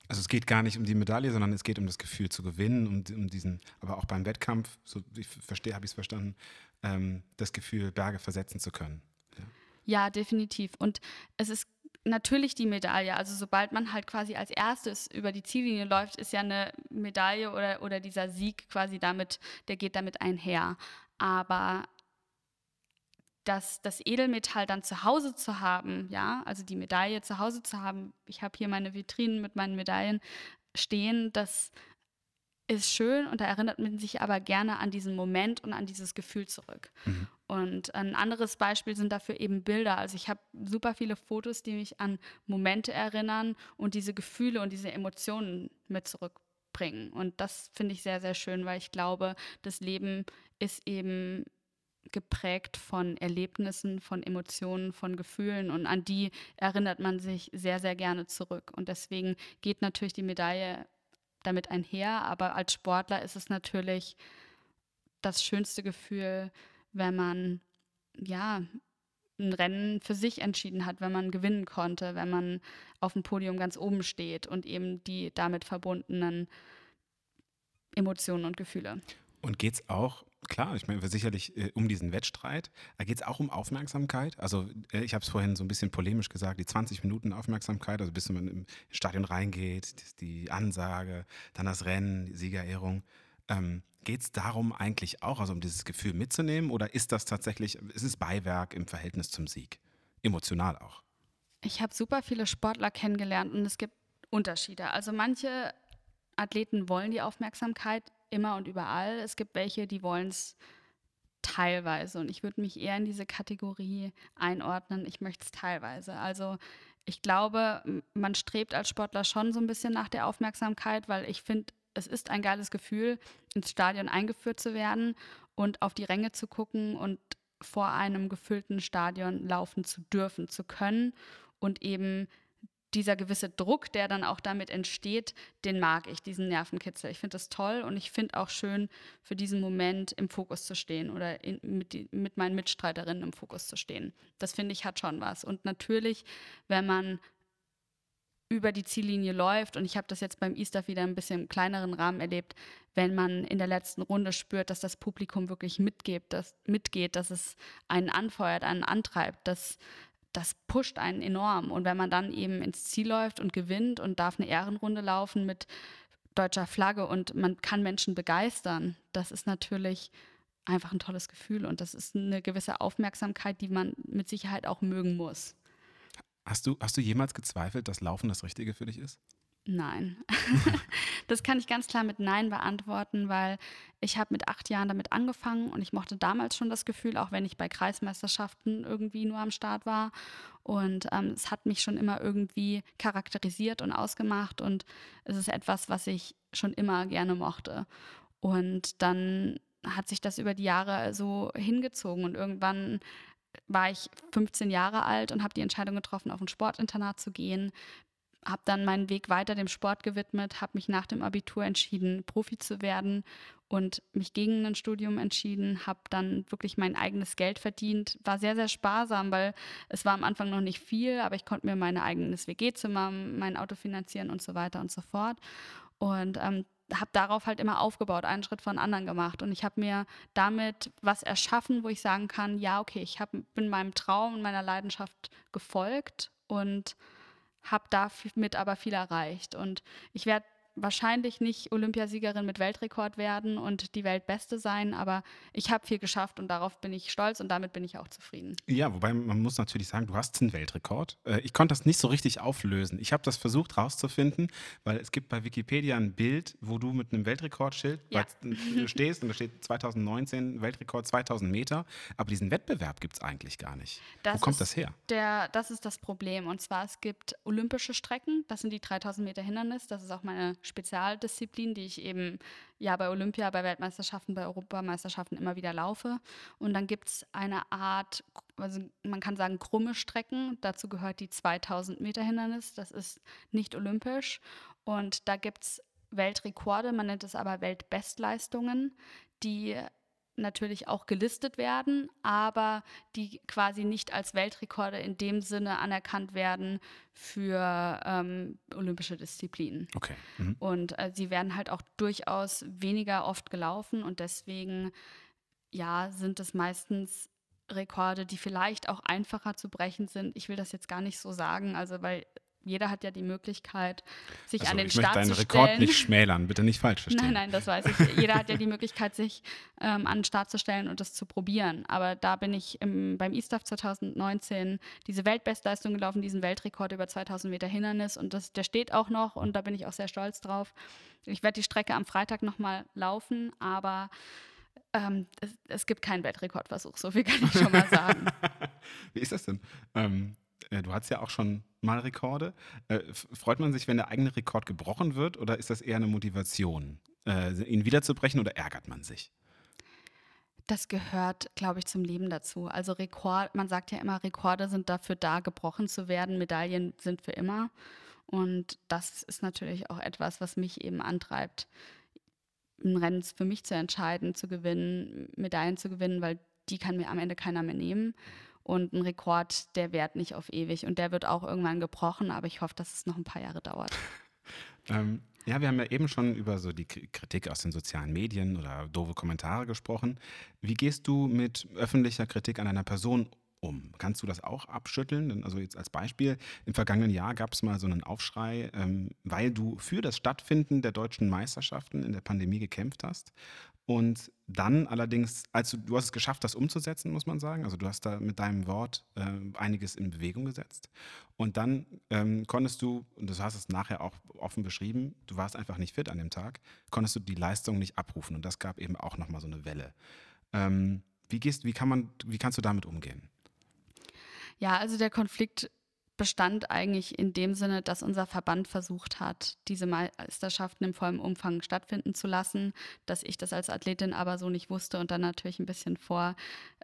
also es geht gar nicht um die Medaille, sondern es geht um das Gefühl zu gewinnen, um, um diesen, aber auch beim Wettkampf, so ich verstehe, habe ich es verstanden, ähm, das Gefühl, Berge versetzen zu können. Ja. ja, definitiv. Und es ist natürlich die Medaille. Also sobald man halt quasi als erstes über die Ziellinie läuft, ist ja eine Medaille oder, oder dieser Sieg quasi damit, der geht damit einher. Aber das, das Edelmetall dann zu Hause zu haben, ja, also die Medaille zu Hause zu haben, ich habe hier meine Vitrinen mit meinen Medaillen stehen, das ist schön und da erinnert man sich aber gerne an diesen Moment und an dieses Gefühl zurück. Mhm. Und ein anderes Beispiel sind dafür eben Bilder. Also ich habe super viele Fotos, die mich an Momente erinnern und diese Gefühle und diese Emotionen mit zurückbringen. Und das finde ich sehr, sehr schön, weil ich glaube, das Leben ist eben geprägt von Erlebnissen, von Emotionen, von Gefühlen und an die erinnert man sich sehr, sehr gerne zurück. Und deswegen geht natürlich die Medaille damit einher, aber als Sportler ist es natürlich das schönste Gefühl, wenn man ja ein Rennen für sich entschieden hat, wenn man gewinnen konnte, wenn man auf dem Podium ganz oben steht und eben die damit verbundenen Emotionen und Gefühle. Und geht es auch klar, ich meine, sicherlich äh, um diesen Wettstreit. Da geht es auch um Aufmerksamkeit. Also äh, ich habe es vorhin so ein bisschen polemisch gesagt, die 20 Minuten Aufmerksamkeit, also bis man im Stadion reingeht, die Ansage, dann das Rennen, die Siegerehrung. Ähm, geht es darum eigentlich auch, also um dieses Gefühl mitzunehmen oder ist das tatsächlich, ist es Beiwerk im Verhältnis zum Sieg? Emotional auch. Ich habe super viele Sportler kennengelernt und es gibt Unterschiede. Also manche Athleten wollen die Aufmerksamkeit, immer und überall. Es gibt welche, die wollen es teilweise. Und ich würde mich eher in diese Kategorie einordnen. Ich möchte es teilweise. Also ich glaube, man strebt als Sportler schon so ein bisschen nach der Aufmerksamkeit, weil ich finde, es ist ein geiles Gefühl, ins Stadion eingeführt zu werden und auf die Ränge zu gucken und vor einem gefüllten Stadion laufen zu dürfen, zu können und eben dieser gewisse Druck, der dann auch damit entsteht, den mag ich, diesen Nervenkitzel. Ich finde das toll und ich finde auch schön, für diesen Moment im Fokus zu stehen oder in, mit, die, mit meinen Mitstreiterinnen im Fokus zu stehen. Das finde ich hat schon was. Und natürlich, wenn man über die Ziellinie läuft, und ich habe das jetzt beim Easter wieder ein bisschen im kleineren Rahmen erlebt, wenn man in der letzten Runde spürt, dass das Publikum wirklich mitgeht, dass, mitgeht, dass es einen anfeuert, einen antreibt, dass das pusht einen enorm. Und wenn man dann eben ins Ziel läuft und gewinnt und darf eine Ehrenrunde laufen mit deutscher Flagge und man kann Menschen begeistern, das ist natürlich einfach ein tolles Gefühl und das ist eine gewisse Aufmerksamkeit, die man mit Sicherheit auch mögen muss. Hast du, hast du jemals gezweifelt, dass Laufen das Richtige für dich ist? Nein. das kann ich ganz klar mit Nein beantworten, weil ich habe mit acht Jahren damit angefangen und ich mochte damals schon das Gefühl, auch wenn ich bei Kreismeisterschaften irgendwie nur am Start war. Und ähm, es hat mich schon immer irgendwie charakterisiert und ausgemacht und es ist etwas, was ich schon immer gerne mochte. Und dann hat sich das über die Jahre so hingezogen und irgendwann war ich 15 Jahre alt und habe die Entscheidung getroffen, auf ein Sportinternat zu gehen, habe dann meinen Weg weiter dem Sport gewidmet, habe mich nach dem Abitur entschieden, Profi zu werden und mich gegen ein Studium entschieden, habe dann wirklich mein eigenes Geld verdient, war sehr, sehr sparsam, weil es war am Anfang noch nicht viel, aber ich konnte mir mein eigenes WG-Zimmer, mein Auto finanzieren und so weiter und so fort. Und ähm, habe darauf halt immer aufgebaut, einen Schritt von anderen gemacht. Und ich habe mir damit was erschaffen, wo ich sagen kann, ja, okay, ich hab, bin meinem Traum und meiner Leidenschaft gefolgt und habe damit aber viel erreicht. Und ich werde wahrscheinlich nicht Olympiasiegerin mit Weltrekord werden und die Weltbeste sein, aber ich habe viel geschafft und darauf bin ich stolz und damit bin ich auch zufrieden. Ja, wobei man muss natürlich sagen, du hast einen Weltrekord. Äh, ich konnte das nicht so richtig auflösen. Ich habe das versucht rauszufinden, weil es gibt bei Wikipedia ein Bild, wo du mit einem Weltrekordschild ja. stehst und da steht 2019 Weltrekord 2000 Meter, aber diesen Wettbewerb gibt es eigentlich gar nicht. Das wo kommt das her? Der, das ist das Problem und zwar es gibt olympische Strecken, das sind die 3000 Meter Hindernis, das ist auch meine Spezialdisziplin, die ich eben ja bei Olympia, bei Weltmeisterschaften, bei Europameisterschaften immer wieder laufe. Und dann gibt es eine Art, also man kann sagen krumme Strecken. Dazu gehört die 2000 Meter Hindernis. Das ist nicht olympisch. Und da gibt es Weltrekorde, man nennt es aber Weltbestleistungen, die natürlich auch gelistet werden, aber die quasi nicht als Weltrekorde in dem Sinne anerkannt werden für ähm, olympische Disziplinen. Okay. Mhm. Und äh, sie werden halt auch durchaus weniger oft gelaufen und deswegen, ja, sind es meistens Rekorde, die vielleicht auch einfacher zu brechen sind. Ich will das jetzt gar nicht so sagen, also weil jeder hat ja die Möglichkeit, sich also, an den Start zu stellen. Ich möchte deinen Rekord nicht schmälern, bitte nicht falsch verstehen. Nein, nein, das weiß ich. jeder hat ja die Möglichkeit, sich ähm, an den Start zu stellen und das zu probieren. Aber da bin ich im, beim ISTAF 2019 diese Weltbestleistung gelaufen, diesen Weltrekord über 2000 Meter Hindernis und das, der steht auch noch und da bin ich auch sehr stolz drauf. Ich werde die Strecke am Freitag nochmal laufen, aber ähm, es, es, gibt keinen Weltrekordversuch, so viel kann ich schon mal sagen. Wie ist das denn? Ähm, äh, du hast ja auch schon mal Rekorde. Äh, freut man sich, wenn der eigene Rekord gebrochen wird oder ist das eher eine Motivation, äh, ihn wiederzubrechen oder ärgert man sich? Das gehört, glaube ich, zum Leben dazu. Also Rekord, man sagt ja immer, Rekorde sind dafür da, gebrochen zu werden. Medaillen sind für immer. Und das ist natürlich auch etwas, was mich eben antreibt, ein Rennen für mich zu entscheiden, zu gewinnen, Medaillen zu gewinnen, weil die kann mir am Ende keiner mehr nehmen. Und ein Rekord, der währt nicht auf ewig. Und der wird auch irgendwann gebrochen, aber ich hoffe, dass es noch ein paar Jahre dauert. ähm, ja, wir haben ja eben schon über so die Kritik aus den sozialen Medien oder doofe Kommentare gesprochen. Wie gehst du mit öffentlicher Kritik an einer Person um. Kannst du das auch abschütteln? Also jetzt als Beispiel, im vergangenen Jahr gab es mal so einen Aufschrei, ähm, weil du für das Stattfinden der deutschen Meisterschaften in der Pandemie gekämpft hast. Und dann allerdings, als du, du hast es geschafft, das umzusetzen, muss man sagen. Also du hast da mit deinem Wort äh, einiges in Bewegung gesetzt. Und dann ähm, konntest du, und du hast es nachher auch offen beschrieben, du warst einfach nicht fit an dem Tag, konntest du die Leistung nicht abrufen. Und das gab eben auch nochmal so eine Welle. Ähm, wie, gehst, wie, kann man, wie kannst du damit umgehen? Ja, also der Konflikt bestand eigentlich in dem Sinne, dass unser Verband versucht hat, diese Meisterschaften im vollen Umfang stattfinden zu lassen, dass ich das als Athletin aber so nicht wusste und dann natürlich ein bisschen vor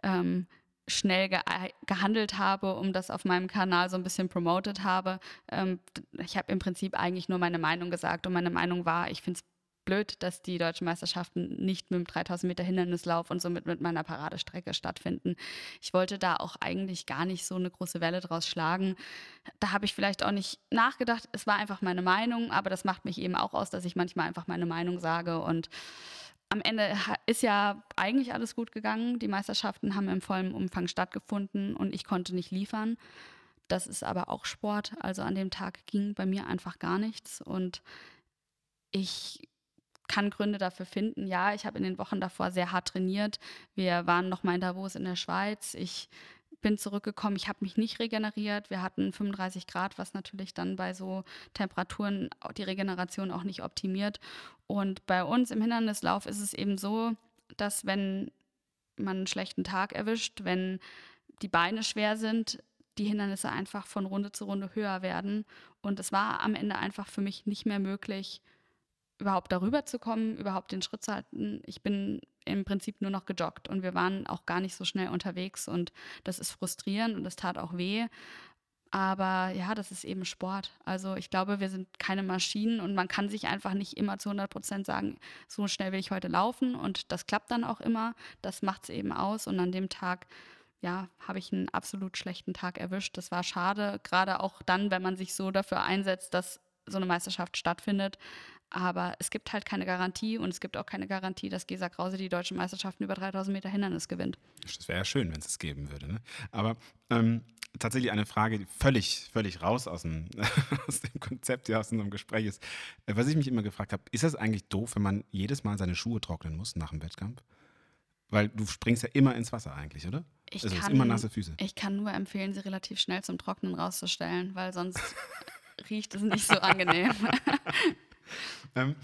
ähm, schnell ge gehandelt habe, um das auf meinem Kanal so ein bisschen promoted habe. Ähm, ich habe im Prinzip eigentlich nur meine Meinung gesagt und meine Meinung war, ich finde es blöd, dass die deutschen Meisterschaften nicht mit dem 3000 Meter Hindernislauf und somit mit meiner Paradestrecke stattfinden. Ich wollte da auch eigentlich gar nicht so eine große Welle draus schlagen. Da habe ich vielleicht auch nicht nachgedacht. Es war einfach meine Meinung, aber das macht mich eben auch aus, dass ich manchmal einfach meine Meinung sage und am Ende ist ja eigentlich alles gut gegangen. Die Meisterschaften haben im vollen Umfang stattgefunden und ich konnte nicht liefern. Das ist aber auch Sport. Also an dem Tag ging bei mir einfach gar nichts. Und ich kann Gründe dafür finden. Ja, ich habe in den Wochen davor sehr hart trainiert. Wir waren noch mal in Davos in der Schweiz. Ich bin zurückgekommen, ich habe mich nicht regeneriert. Wir hatten 35 Grad, was natürlich dann bei so Temperaturen die Regeneration auch nicht optimiert. Und bei uns im Hindernislauf ist es eben so, dass wenn man einen schlechten Tag erwischt, wenn die Beine schwer sind, die Hindernisse einfach von Runde zu Runde höher werden. Und es war am Ende einfach für mich nicht mehr möglich, überhaupt darüber zu kommen, überhaupt den Schritt zu halten. Ich bin im Prinzip nur noch gejoggt und wir waren auch gar nicht so schnell unterwegs und das ist frustrierend und das tat auch weh. Aber ja, das ist eben Sport. Also ich glaube, wir sind keine Maschinen und man kann sich einfach nicht immer zu 100 Prozent sagen, so schnell will ich heute laufen und das klappt dann auch immer. Das macht es eben aus und an dem Tag ja, habe ich einen absolut schlechten Tag erwischt. Das war schade, gerade auch dann, wenn man sich so dafür einsetzt, dass so eine Meisterschaft stattfindet. Aber es gibt halt keine Garantie und es gibt auch keine Garantie, dass Gesa Krause die deutschen Meisterschaften über 3000 Meter Hindernis gewinnt. Das wäre ja schön, wenn es es geben würde. Ne? Aber ähm, tatsächlich eine Frage, die völlig, völlig raus aus dem, aus dem Konzept hier, aus unserem Gespräch ist. Äh, was ich mich immer gefragt habe, ist das eigentlich doof, wenn man jedes Mal seine Schuhe trocknen muss nach dem Wettkampf? Weil du springst ja immer ins Wasser eigentlich, oder? Ich also kann, immer nasse Füße. Ich kann nur empfehlen, sie relativ schnell zum Trocknen rauszustellen, weil sonst riecht es nicht so angenehm. ähm,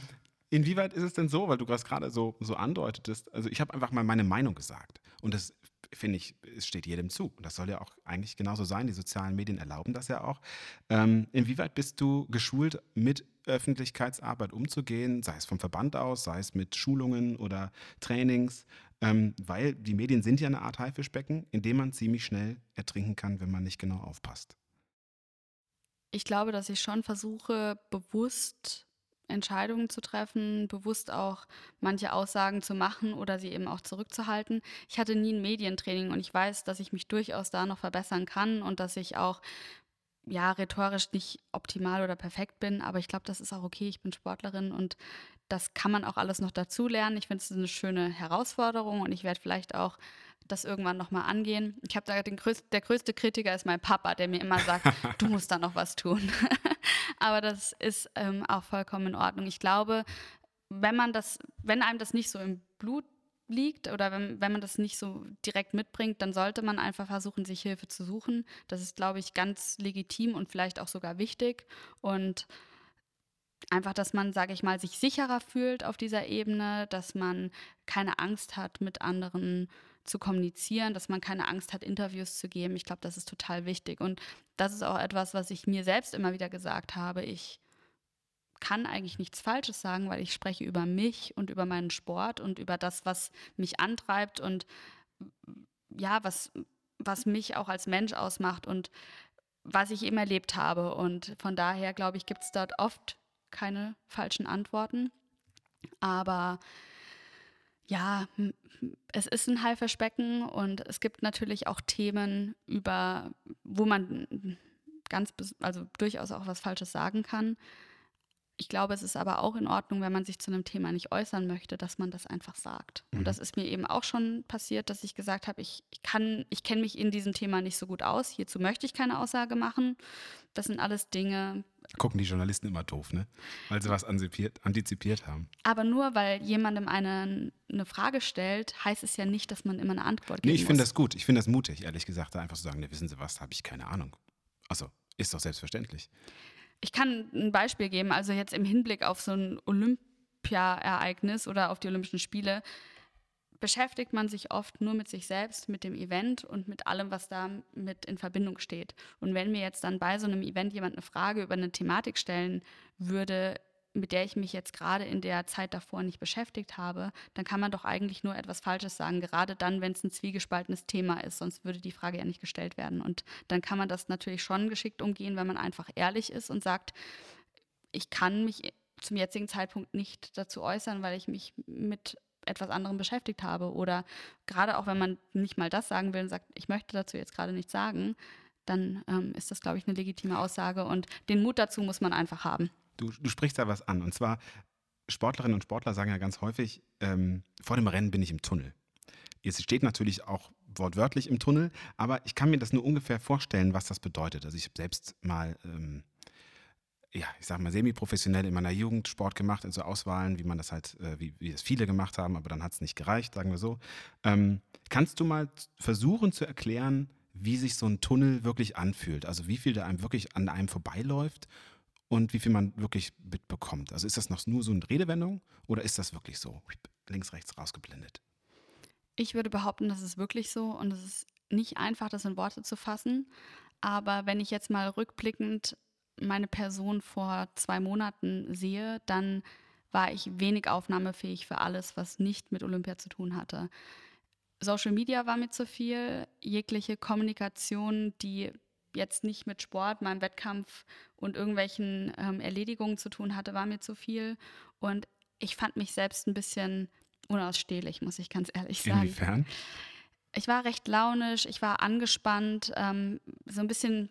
inwieweit ist es denn so, weil du das gerade so, so andeutetest, also ich habe einfach mal meine Meinung gesagt und das finde ich, es steht jedem zu. Und das soll ja auch eigentlich genauso sein. Die sozialen Medien erlauben das ja auch. Ähm, inwieweit bist du geschult, mit Öffentlichkeitsarbeit umzugehen, sei es vom Verband aus, sei es mit Schulungen oder Trainings? Ähm, weil die Medien sind ja eine Art Haifischbecken, in dem man ziemlich schnell ertrinken kann, wenn man nicht genau aufpasst. Ich glaube, dass ich schon versuche, bewusst Entscheidungen zu treffen, bewusst auch manche Aussagen zu machen oder sie eben auch zurückzuhalten. Ich hatte nie ein Medientraining und ich weiß, dass ich mich durchaus da noch verbessern kann und dass ich auch ja rhetorisch nicht optimal oder perfekt bin, aber ich glaube, das ist auch okay. Ich bin Sportlerin und das kann man auch alles noch dazu lernen. Ich finde es eine schöne Herausforderung und ich werde vielleicht auch das irgendwann nochmal angehen. Ich habe da den größten, der größte Kritiker ist mein Papa, der mir immer sagt, du musst da noch was tun. Aber das ist ähm, auch vollkommen in Ordnung. Ich glaube, wenn man das, wenn einem das nicht so im Blut liegt oder wenn, wenn man das nicht so direkt mitbringt, dann sollte man einfach versuchen, sich Hilfe zu suchen. Das ist, glaube ich, ganz legitim und vielleicht auch sogar wichtig. Und einfach, dass man, sage ich mal, sich sicherer fühlt auf dieser Ebene, dass man keine Angst hat, mit anderen zu kommunizieren, dass man keine Angst hat, Interviews zu geben. Ich glaube, das ist total wichtig. Und das ist auch etwas, was ich mir selbst immer wieder gesagt habe. Ich kann eigentlich nichts Falsches sagen, weil ich spreche über mich und über meinen Sport und über das, was mich antreibt und ja, was, was mich auch als Mensch ausmacht und was ich eben erlebt habe. Und von daher, glaube ich, gibt es dort oft keine falschen Antworten. Aber ja, es ist ein Haifischbecken und es gibt natürlich auch Themen, über wo man ganz, also durchaus auch was Falsches sagen kann. Ich glaube, es ist aber auch in Ordnung, wenn man sich zu einem Thema nicht äußern möchte, dass man das einfach sagt. Mhm. Und das ist mir eben auch schon passiert, dass ich gesagt habe, ich, ich kann, ich kenne mich in diesem Thema nicht so gut aus. Hierzu möchte ich keine Aussage machen. Das sind alles Dinge. Gucken die Journalisten immer doof, ne? Weil sie was antizipiert haben. Aber nur weil jemandem eine, eine Frage stellt, heißt es ja nicht, dass man immer eine Antwort gibt. Nee, ich finde das gut. Ich finde das mutig, ehrlich gesagt, da einfach zu sagen, ne, wissen Sie was, habe ich keine Ahnung. Also, ist doch selbstverständlich. Ich kann ein Beispiel geben, also jetzt im Hinblick auf so ein Olympia-Ereignis oder auf die Olympischen Spiele beschäftigt man sich oft nur mit sich selbst, mit dem Event und mit allem, was da mit in Verbindung steht. Und wenn mir jetzt dann bei so einem Event jemand eine Frage über eine Thematik stellen würde, mit der ich mich jetzt gerade in der Zeit davor nicht beschäftigt habe, dann kann man doch eigentlich nur etwas Falsches sagen, gerade dann, wenn es ein zwiegespaltenes Thema ist, sonst würde die Frage ja nicht gestellt werden. Und dann kann man das natürlich schon geschickt umgehen, wenn man einfach ehrlich ist und sagt, ich kann mich zum jetzigen Zeitpunkt nicht dazu äußern, weil ich mich mit etwas anderem beschäftigt habe. Oder gerade auch wenn man nicht mal das sagen will und sagt, ich möchte dazu jetzt gerade nichts sagen, dann ähm, ist das, glaube ich, eine legitime Aussage. Und den Mut dazu muss man einfach haben. Du, du sprichst da was an. Und zwar, Sportlerinnen und Sportler sagen ja ganz häufig, ähm, vor dem Rennen bin ich im Tunnel. Jetzt steht natürlich auch wortwörtlich im Tunnel, aber ich kann mir das nur ungefähr vorstellen, was das bedeutet. Also ich habe selbst mal, ähm, ja, ich sage mal, semi-professionell in meiner Jugend Sport gemacht, also Auswahlen, wie man das halt, äh, wie, wie das viele gemacht haben, aber dann hat es nicht gereicht, sagen wir so. Ähm, kannst du mal versuchen zu erklären, wie sich so ein Tunnel wirklich anfühlt? Also wie viel da einem wirklich an einem vorbeiläuft und wie viel man wirklich mitbekommt. Also ist das noch nur so eine Redewendung oder ist das wirklich so? Links, rechts rausgeblendet. Ich würde behaupten, das ist wirklich so und es ist nicht einfach, das in Worte zu fassen. Aber wenn ich jetzt mal rückblickend meine Person vor zwei Monaten sehe, dann war ich wenig aufnahmefähig für alles, was nicht mit Olympia zu tun hatte. Social Media war mir zu viel, jegliche Kommunikation, die jetzt nicht mit Sport, meinem Wettkampf und irgendwelchen ähm, Erledigungen zu tun hatte, war mir zu viel. Und ich fand mich selbst ein bisschen unausstehlich, muss ich ganz ehrlich sagen. Inwiefern? Ich war recht launisch, ich war angespannt, ähm, so ein bisschen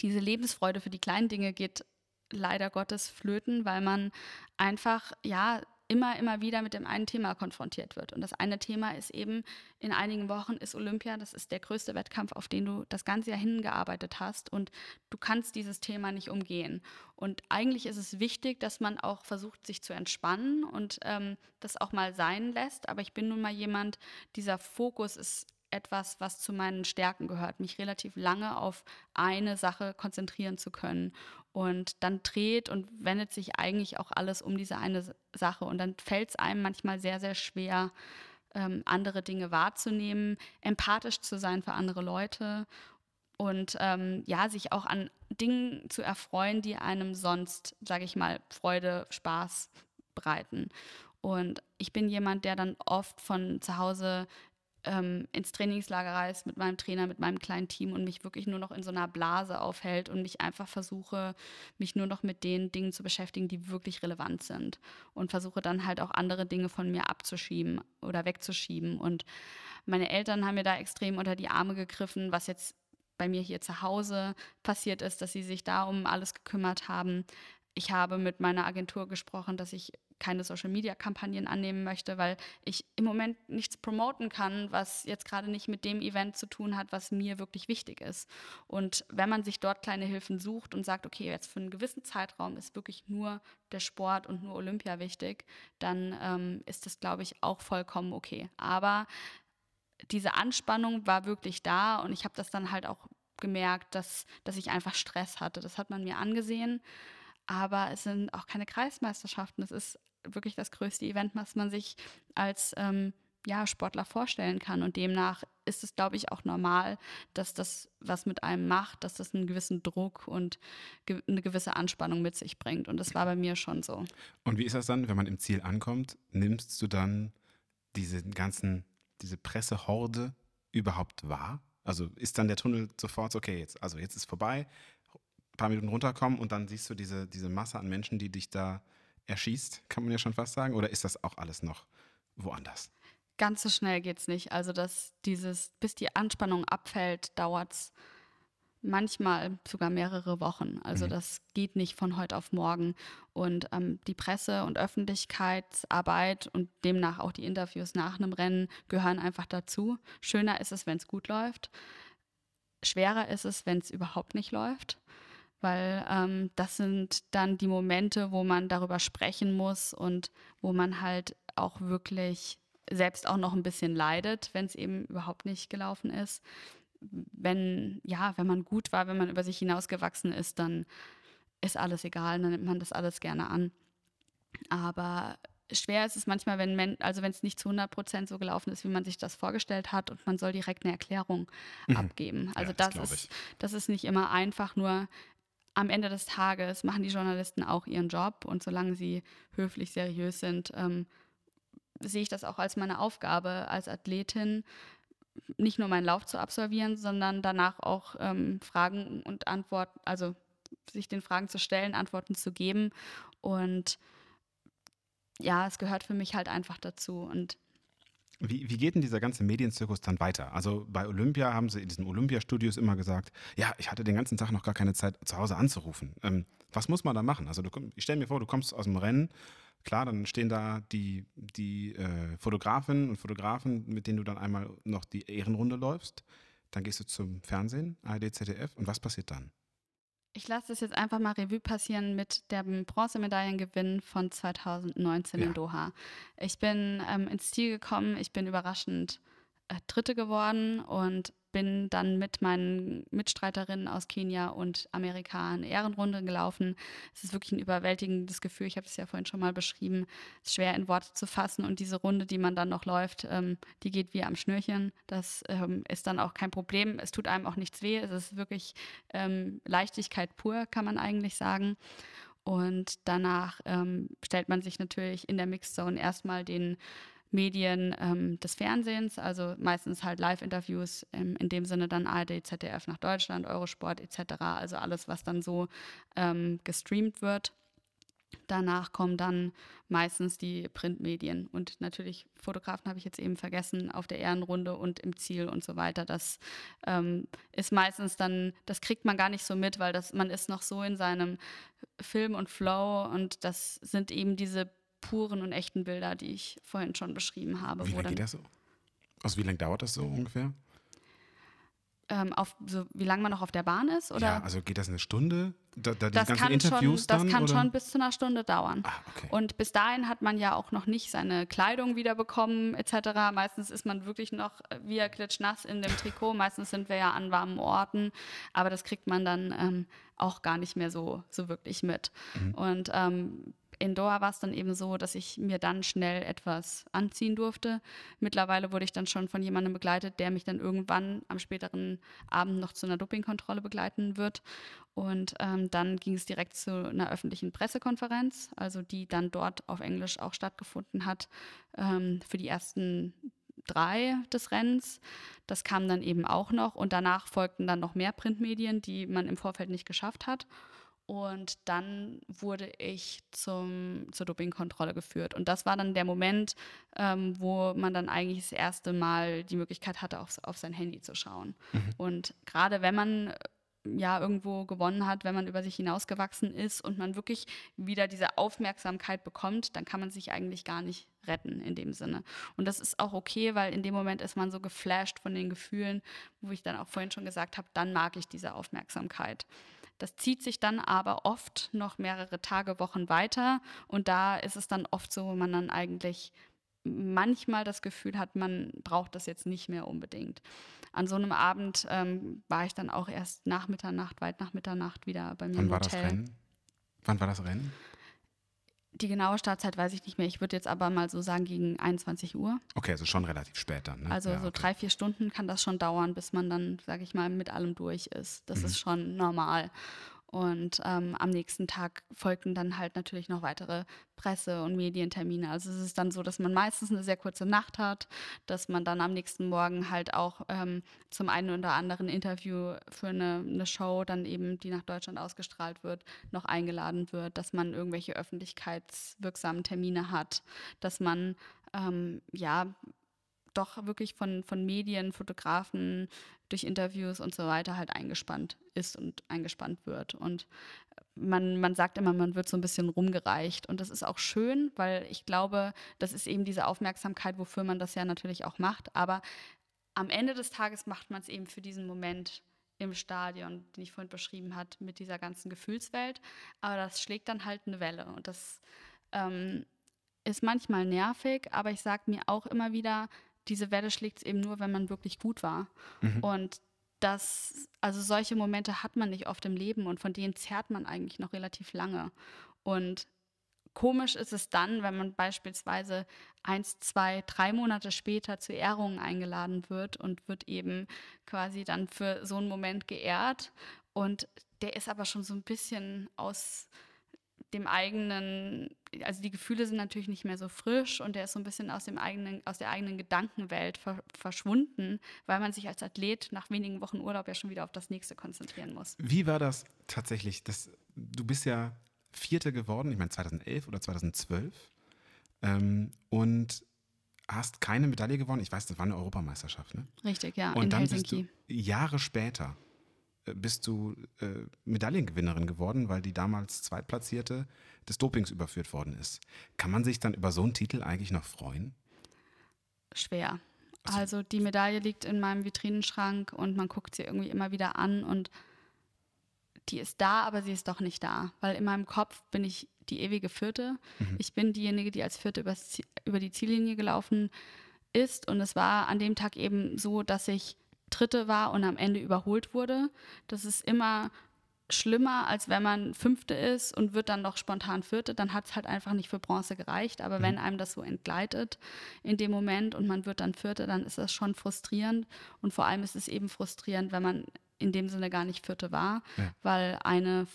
diese Lebensfreude für die kleinen Dinge geht leider Gottes flöten, weil man einfach, ja, immer, immer wieder mit dem einen Thema konfrontiert wird. Und das eine Thema ist eben, in einigen Wochen ist Olympia, das ist der größte Wettkampf, auf den du das ganze Jahr hingearbeitet hast und du kannst dieses Thema nicht umgehen. Und eigentlich ist es wichtig, dass man auch versucht, sich zu entspannen und ähm, das auch mal sein lässt. Aber ich bin nun mal jemand, dieser Fokus ist etwas, was zu meinen Stärken gehört, mich relativ lange auf eine Sache konzentrieren zu können. Und dann dreht und wendet sich eigentlich auch alles um diese eine Sache. Und dann fällt es einem manchmal sehr, sehr schwer, ähm, andere Dinge wahrzunehmen, empathisch zu sein für andere Leute und ähm, ja, sich auch an Dingen zu erfreuen, die einem sonst, sage ich mal, Freude, Spaß bereiten. Und ich bin jemand, der dann oft von zu Hause ähm, ins Trainingslager reist mit meinem Trainer, mit meinem kleinen Team und mich wirklich nur noch in so einer Blase aufhält und mich einfach versuche, mich nur noch mit den Dingen zu beschäftigen, die wirklich relevant sind. Und versuche dann halt auch andere Dinge von mir abzuschieben oder wegzuschieben. Und meine Eltern haben mir da extrem unter die Arme gegriffen, was jetzt bei mir hier zu Hause passiert ist, dass sie sich da um alles gekümmert haben. Ich habe mit meiner Agentur gesprochen, dass ich keine Social-Media-Kampagnen annehmen möchte, weil ich im Moment nichts promoten kann, was jetzt gerade nicht mit dem Event zu tun hat, was mir wirklich wichtig ist. Und wenn man sich dort kleine Hilfen sucht und sagt, okay, jetzt für einen gewissen Zeitraum ist wirklich nur der Sport und nur Olympia wichtig, dann ähm, ist das, glaube ich, auch vollkommen okay. Aber diese Anspannung war wirklich da und ich habe das dann halt auch gemerkt, dass, dass ich einfach Stress hatte. Das hat man mir angesehen. Aber es sind auch keine Kreismeisterschaften. Es ist wirklich das größte Event, was man sich als ähm, ja, Sportler vorstellen kann. Und demnach ist es, glaube ich, auch normal, dass das, was mit einem macht, dass das einen gewissen Druck und ge eine gewisse Anspannung mit sich bringt. Und das war bei mir schon so. Und wie ist das dann, wenn man im Ziel ankommt? Nimmst du dann diese ganzen, diese Pressehorde überhaupt wahr? Also ist dann der Tunnel sofort, okay, jetzt, also jetzt ist vorbei, paar Minuten runterkommen und dann siehst du diese, diese Masse an Menschen, die dich da erschießt, kann man ja schon fast sagen? Oder ist das auch alles noch woanders? Ganz so schnell geht es nicht. Also, dass dieses, bis die Anspannung abfällt, dauert es manchmal sogar mehrere Wochen. Also mhm. das geht nicht von heute auf morgen. Und ähm, die Presse- und Öffentlichkeitsarbeit und demnach auch die Interviews nach einem Rennen gehören einfach dazu. Schöner ist es, wenn es gut läuft. Schwerer ist es, wenn es überhaupt nicht läuft weil ähm, das sind dann die Momente, wo man darüber sprechen muss und wo man halt auch wirklich selbst auch noch ein bisschen leidet, wenn es eben überhaupt nicht gelaufen ist. Wenn, ja, wenn man gut war, wenn man über sich hinausgewachsen ist, dann ist alles egal, dann nimmt man das alles gerne an. Aber schwer ist es manchmal, wenn man, also wenn es nicht zu 100 Prozent so gelaufen ist, wie man sich das vorgestellt hat und man soll direkt eine Erklärung mhm. abgeben. Also ja, das, das ist, das ist nicht immer einfach, nur am Ende des Tages machen die Journalisten auch ihren Job und solange sie höflich, seriös sind, ähm, sehe ich das auch als meine Aufgabe als Athletin, nicht nur meinen Lauf zu absolvieren, sondern danach auch ähm, Fragen und Antworten, also sich den Fragen zu stellen, Antworten zu geben. Und ja, es gehört für mich halt einfach dazu. Und wie, wie geht denn dieser ganze Medienzirkus dann weiter? Also bei Olympia haben sie in diesen Olympiastudios immer gesagt, ja, ich hatte den ganzen Tag noch gar keine Zeit, zu Hause anzurufen. Ähm, was muss man da machen? Also du, ich stelle mir vor, du kommst aus dem Rennen, klar, dann stehen da die, die äh, Fotografinnen und Fotografen, mit denen du dann einmal noch die Ehrenrunde läufst. Dann gehst du zum Fernsehen, ARD, ZDF und was passiert dann? Ich lasse das jetzt einfach mal Revue passieren mit dem Bronzemedaillengewinn von 2019 ja. in Doha. Ich bin ähm, ins Ziel gekommen, ich bin überraschend äh, Dritte geworden und bin dann mit meinen Mitstreiterinnen aus Kenia und Amerika eine Ehrenrunde gelaufen. Es ist wirklich ein überwältigendes Gefühl. Ich habe es ja vorhin schon mal beschrieben. Es ist schwer in Worte zu fassen. Und diese Runde, die man dann noch läuft, ähm, die geht wie am Schnürchen. Das ähm, ist dann auch kein Problem. Es tut einem auch nichts weh. Es ist wirklich ähm, Leichtigkeit pur, kann man eigentlich sagen. Und danach ähm, stellt man sich natürlich in der Mixzone erstmal den Medien ähm, des Fernsehens, also meistens halt Live-Interviews, ähm, in dem Sinne dann ARD, ZDF nach Deutschland, Eurosport etc., also alles, was dann so ähm, gestreamt wird. Danach kommen dann meistens die Printmedien und natürlich Fotografen habe ich jetzt eben vergessen auf der Ehrenrunde und im Ziel und so weiter. Das ähm, ist meistens dann, das kriegt man gar nicht so mit, weil das, man ist noch so in seinem Film und Flow und das sind eben diese puren und echten Bilder, die ich vorhin schon beschrieben habe. Wie lange geht das so? Also wie lange dauert das so ungefähr? ähm, auf so, wie lange man noch auf der Bahn ist? Oder? Ja, also geht das eine Stunde? Da, da das kann, Interviews schon, das dann, kann oder? schon bis zu einer Stunde dauern. Ah, okay. Und bis dahin hat man ja auch noch nicht seine Kleidung wiederbekommen etc. Meistens ist man wirklich noch wie klitschnass in dem Trikot. Meistens sind wir ja an warmen Orten, aber das kriegt man dann ähm, auch gar nicht mehr so, so wirklich mit. Mhm. Und ähm, in Doha war es dann eben so, dass ich mir dann schnell etwas anziehen durfte. Mittlerweile wurde ich dann schon von jemandem begleitet, der mich dann irgendwann am späteren Abend noch zu einer Dopingkontrolle begleiten wird. Und ähm, dann ging es direkt zu einer öffentlichen Pressekonferenz, also die dann dort auf Englisch auch stattgefunden hat, ähm, für die ersten drei des Rennens. Das kam dann eben auch noch und danach folgten dann noch mehr Printmedien, die man im Vorfeld nicht geschafft hat. Und dann wurde ich zum, zur Dopingkontrolle geführt. Und das war dann der Moment, ähm, wo man dann eigentlich das erste Mal die Möglichkeit hatte, auf, auf sein Handy zu schauen. Mhm. Und gerade wenn man äh, ja irgendwo gewonnen hat, wenn man über sich hinausgewachsen ist und man wirklich wieder diese Aufmerksamkeit bekommt, dann kann man sich eigentlich gar nicht retten in dem Sinne. Und das ist auch okay, weil in dem Moment ist man so geflasht von den Gefühlen, wo ich dann auch vorhin schon gesagt habe, dann mag ich diese Aufmerksamkeit. Das zieht sich dann aber oft noch mehrere Tage, Wochen weiter. Und da ist es dann oft so, wo man dann eigentlich manchmal das Gefühl hat, man braucht das jetzt nicht mehr unbedingt. An so einem Abend ähm, war ich dann auch erst nach Mitternacht, weit nach Mitternacht wieder bei mir Wann im Hotel. War das Rennen? Wann war das Rennen? Die genaue Startzeit weiß ich nicht mehr. Ich würde jetzt aber mal so sagen gegen 21 Uhr. Okay, also schon relativ spät dann. Ne? Also ja, so okay. drei, vier Stunden kann das schon dauern, bis man dann, sage ich mal, mit allem durch ist. Das mhm. ist schon normal. Und ähm, am nächsten Tag folgten dann halt natürlich noch weitere Presse- und Medientermine. Also es ist dann so, dass man meistens eine sehr kurze Nacht hat, dass man dann am nächsten Morgen halt auch ähm, zum einen oder anderen Interview für eine, eine, Show, dann eben, die nach Deutschland ausgestrahlt wird, noch eingeladen wird, dass man irgendwelche öffentlichkeitswirksamen Termine hat, dass man ähm, ja doch wirklich von, von Medien, Fotografen, durch Interviews und so weiter halt eingespannt ist und eingespannt wird. Und man, man sagt immer, man wird so ein bisschen rumgereicht. Und das ist auch schön, weil ich glaube, das ist eben diese Aufmerksamkeit, wofür man das ja natürlich auch macht. Aber am Ende des Tages macht man es eben für diesen Moment im Stadion, den ich vorhin beschrieben habe, mit dieser ganzen Gefühlswelt. Aber das schlägt dann halt eine Welle. Und das ähm, ist manchmal nervig, aber ich sage mir auch immer wieder, diese Welle schlägt es eben nur, wenn man wirklich gut war. Mhm. Und das, also solche Momente hat man nicht oft im Leben und von denen zerrt man eigentlich noch relativ lange. Und komisch ist es dann, wenn man beispielsweise eins, zwei, drei Monate später zu Ehrungen eingeladen wird und wird eben quasi dann für so einen Moment geehrt. Und der ist aber schon so ein bisschen aus dem eigenen, also die Gefühle sind natürlich nicht mehr so frisch und der ist so ein bisschen aus dem eigenen, aus der eigenen Gedankenwelt ver verschwunden, weil man sich als Athlet nach wenigen Wochen Urlaub ja schon wieder auf das nächste konzentrieren muss. Wie war das tatsächlich? Das, du bist ja Vierte geworden, ich meine 2011 oder 2012 ähm, und hast keine Medaille gewonnen. Ich weiß, das war eine Europameisterschaft, ne? Richtig, ja. Und dann Helsinki. bist du Jahre später bist du äh, Medaillengewinnerin geworden, weil die damals Zweitplatzierte des Dopings überführt worden ist. Kann man sich dann über so einen Titel eigentlich noch freuen? Schwer. Also, also die Medaille liegt in meinem Vitrinenschrank und man guckt sie irgendwie immer wieder an und die ist da, aber sie ist doch nicht da, weil in meinem Kopf bin ich die ewige Vierte. Mhm. Ich bin diejenige, die als Vierte über die Ziellinie gelaufen ist und es war an dem Tag eben so, dass ich Dritte war und am Ende überholt wurde. Das ist immer schlimmer, als wenn man Fünfte ist und wird dann noch spontan Vierte. Dann hat es halt einfach nicht für Bronze gereicht. Aber mhm. wenn einem das so entgleitet in dem Moment und man wird dann Vierte, dann ist das schon frustrierend. Und vor allem ist es eben frustrierend, wenn man in dem Sinne gar nicht Vierte war, ja. weil eine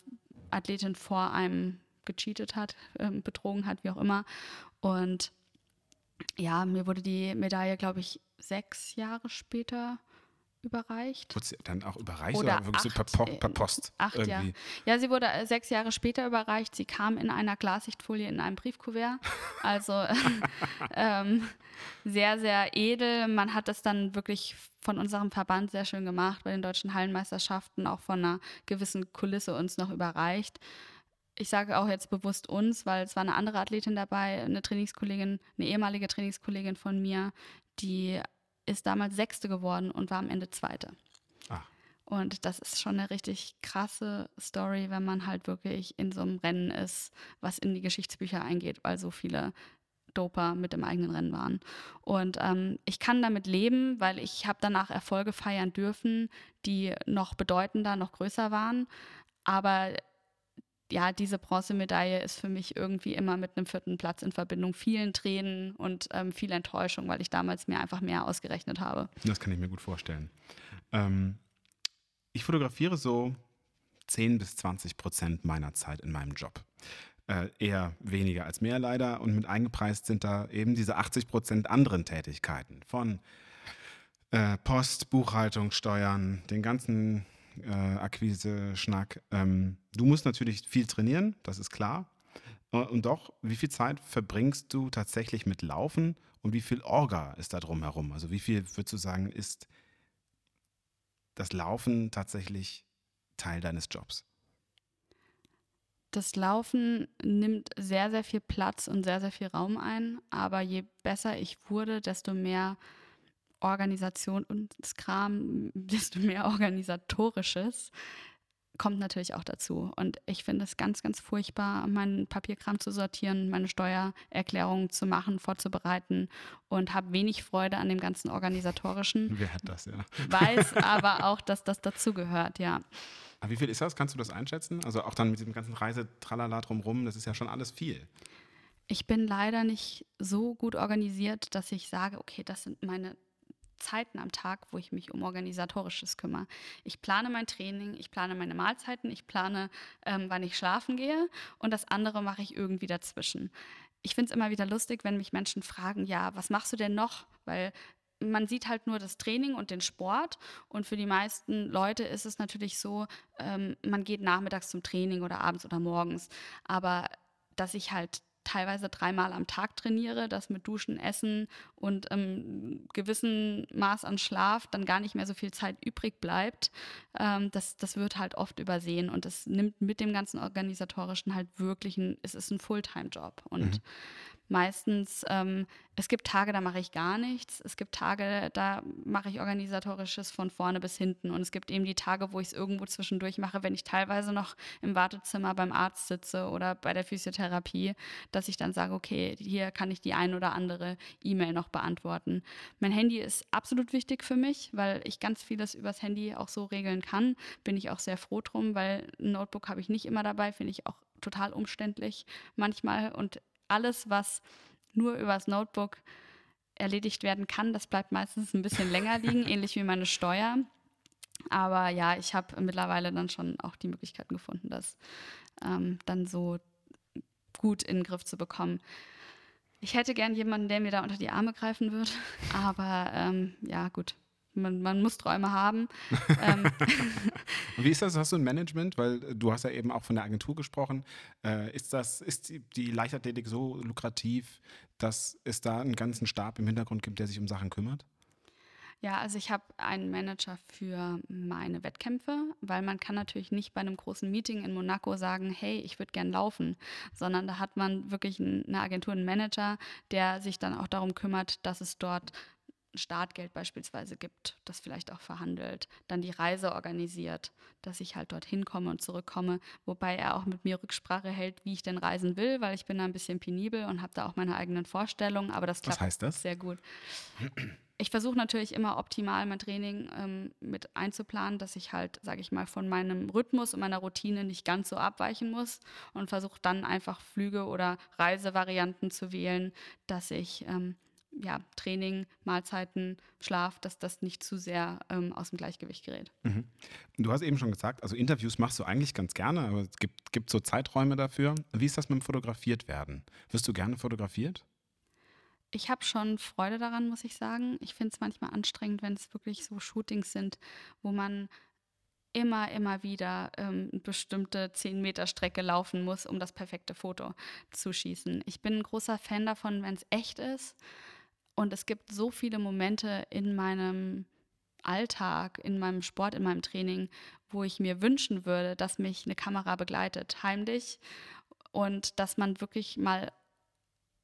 Athletin vor einem gecheatet hat, äh, betrogen hat, wie auch immer. Und ja, mir wurde die Medaille, glaube ich, sechs Jahre später überreicht. Wurde sie dann auch überreicht oder, oder wirklich acht, so per, per, Post? Acht, irgendwie? ja. Ja, sie wurde äh, sechs Jahre später überreicht. Sie kam in einer Glassichtfolie in einem Briefkuvert. Also ähm, sehr, sehr edel. Man hat das dann wirklich von unserem Verband sehr schön gemacht, bei den deutschen Hallenmeisterschaften auch von einer gewissen Kulisse uns noch überreicht. ich sage auch jetzt bewusst uns, weil es war eine andere Athletin dabei, eine Trainingskollegin, eine ehemalige Trainingskollegin von mir, die ist damals Sechste geworden und war am Ende Zweite. Ach. Und das ist schon eine richtig krasse Story, wenn man halt wirklich in so einem Rennen ist, was in die Geschichtsbücher eingeht, weil so viele Doper mit im eigenen Rennen waren. Und ähm, ich kann damit leben, weil ich habe danach Erfolge feiern dürfen, die noch bedeutender, noch größer waren. Aber ja, diese Bronzemedaille ist für mich irgendwie immer mit einem vierten Platz in Verbindung. Vielen Tränen und ähm, viel Enttäuschung, weil ich damals mir einfach mehr ausgerechnet habe. Das kann ich mir gut vorstellen. Ähm, ich fotografiere so 10 bis 20 Prozent meiner Zeit in meinem Job. Äh, eher weniger als mehr leider. Und mit eingepreist sind da eben diese 80 Prozent anderen Tätigkeiten von äh, Post, Buchhaltung, Steuern, den ganzen äh, Akquise-Schnack. Ähm, du musst natürlich viel trainieren, das ist klar. Äh, und doch, wie viel Zeit verbringst du tatsächlich mit Laufen und wie viel Orga ist da drumherum? Also wie viel, würdest du sagen, ist das Laufen tatsächlich Teil deines Jobs? das Laufen nimmt sehr, sehr viel Platz und sehr, sehr viel Raum ein. Aber je besser ich wurde, desto mehr Organisation und Kram, desto mehr organisatorisches kommt natürlich auch dazu. Und ich finde es ganz, ganz furchtbar, meinen Papierkram zu sortieren, meine Steuererklärungen zu machen, vorzubereiten und habe wenig Freude an dem ganzen organisatorischen. Wer hat das, ja? Weiß aber auch, dass das dazugehört, ja. Aber wie viel ist das? Kannst du das einschätzen? Also auch dann mit dem ganzen Reisetralala drumherum, das ist ja schon alles viel. Ich bin leider nicht so gut organisiert, dass ich sage, okay, das sind meine Zeiten am Tag, wo ich mich um organisatorisches kümmere. Ich plane mein Training, ich plane meine Mahlzeiten, ich plane, ähm, wann ich schlafen gehe und das andere mache ich irgendwie dazwischen. Ich finde es immer wieder lustig, wenn mich Menschen fragen, ja, was machst du denn noch? Weil man sieht halt nur das Training und den Sport. Und für die meisten Leute ist es natürlich so, ähm, man geht nachmittags zum Training oder abends oder morgens. Aber dass ich halt teilweise dreimal am Tag trainiere, dass mit Duschen, Essen und ähm, gewissen Maß an Schlaf dann gar nicht mehr so viel Zeit übrig bleibt, ähm, das, das wird halt oft übersehen und es nimmt mit dem ganzen Organisatorischen halt wirklich ein, es ist ein Fulltime-Job. Und mhm meistens, ähm, es gibt Tage, da mache ich gar nichts. Es gibt Tage, da mache ich organisatorisches von vorne bis hinten. Und es gibt eben die Tage, wo ich es irgendwo zwischendurch mache, wenn ich teilweise noch im Wartezimmer beim Arzt sitze oder bei der Physiotherapie, dass ich dann sage, okay, hier kann ich die ein oder andere E-Mail noch beantworten. Mein Handy ist absolut wichtig für mich, weil ich ganz vieles übers Handy auch so regeln kann. Bin ich auch sehr froh drum, weil ein Notebook habe ich nicht immer dabei, finde ich auch total umständlich manchmal und alles, was nur übers Notebook erledigt werden kann, das bleibt meistens ein bisschen länger liegen, ähnlich wie meine Steuer. Aber ja, ich habe mittlerweile dann schon auch die Möglichkeiten gefunden, das ähm, dann so gut in den Griff zu bekommen. Ich hätte gern jemanden, der mir da unter die Arme greifen würde, aber ähm, ja, gut man, man muss Träume haben. ähm. Wie ist das? Hast du ein Management? Weil du hast ja eben auch von der Agentur gesprochen. Äh, ist das, ist die, die Leichtathletik so lukrativ, dass es da einen ganzen Stab im Hintergrund gibt, der sich um Sachen kümmert? Ja, also ich habe einen Manager für meine Wettkämpfe, weil man kann natürlich nicht bei einem großen Meeting in Monaco sagen, hey, ich würde gern laufen, sondern da hat man wirklich eine Agentur, einen Manager, der sich dann auch darum kümmert, dass es dort Startgeld beispielsweise gibt, das vielleicht auch verhandelt, dann die Reise organisiert, dass ich halt dorthin komme und zurückkomme, wobei er auch mit mir Rücksprache hält, wie ich denn reisen will, weil ich bin da ein bisschen penibel und habe da auch meine eigenen Vorstellungen, aber das klappt Was heißt das? sehr gut. Ich versuche natürlich immer optimal mein Training ähm, mit einzuplanen, dass ich halt, sage ich mal, von meinem Rhythmus und meiner Routine nicht ganz so abweichen muss und versuche dann einfach Flüge oder Reisevarianten zu wählen, dass ich ähm, ja, Training, Mahlzeiten, Schlaf, dass das nicht zu sehr ähm, aus dem Gleichgewicht gerät. Mhm. Du hast eben schon gesagt, also Interviews machst du eigentlich ganz gerne, aber es gibt, gibt so Zeiträume dafür. Wie ist das mit dem Fotografiert werden? Wirst du gerne fotografiert? Ich habe schon Freude daran, muss ich sagen. Ich finde es manchmal anstrengend, wenn es wirklich so Shootings sind, wo man immer, immer wieder ähm, eine bestimmte 10 Meter Strecke laufen muss, um das perfekte Foto zu schießen. Ich bin ein großer Fan davon, wenn es echt ist. Und es gibt so viele Momente in meinem Alltag, in meinem Sport, in meinem Training, wo ich mir wünschen würde, dass mich eine Kamera begleitet, heimlich und dass man wirklich mal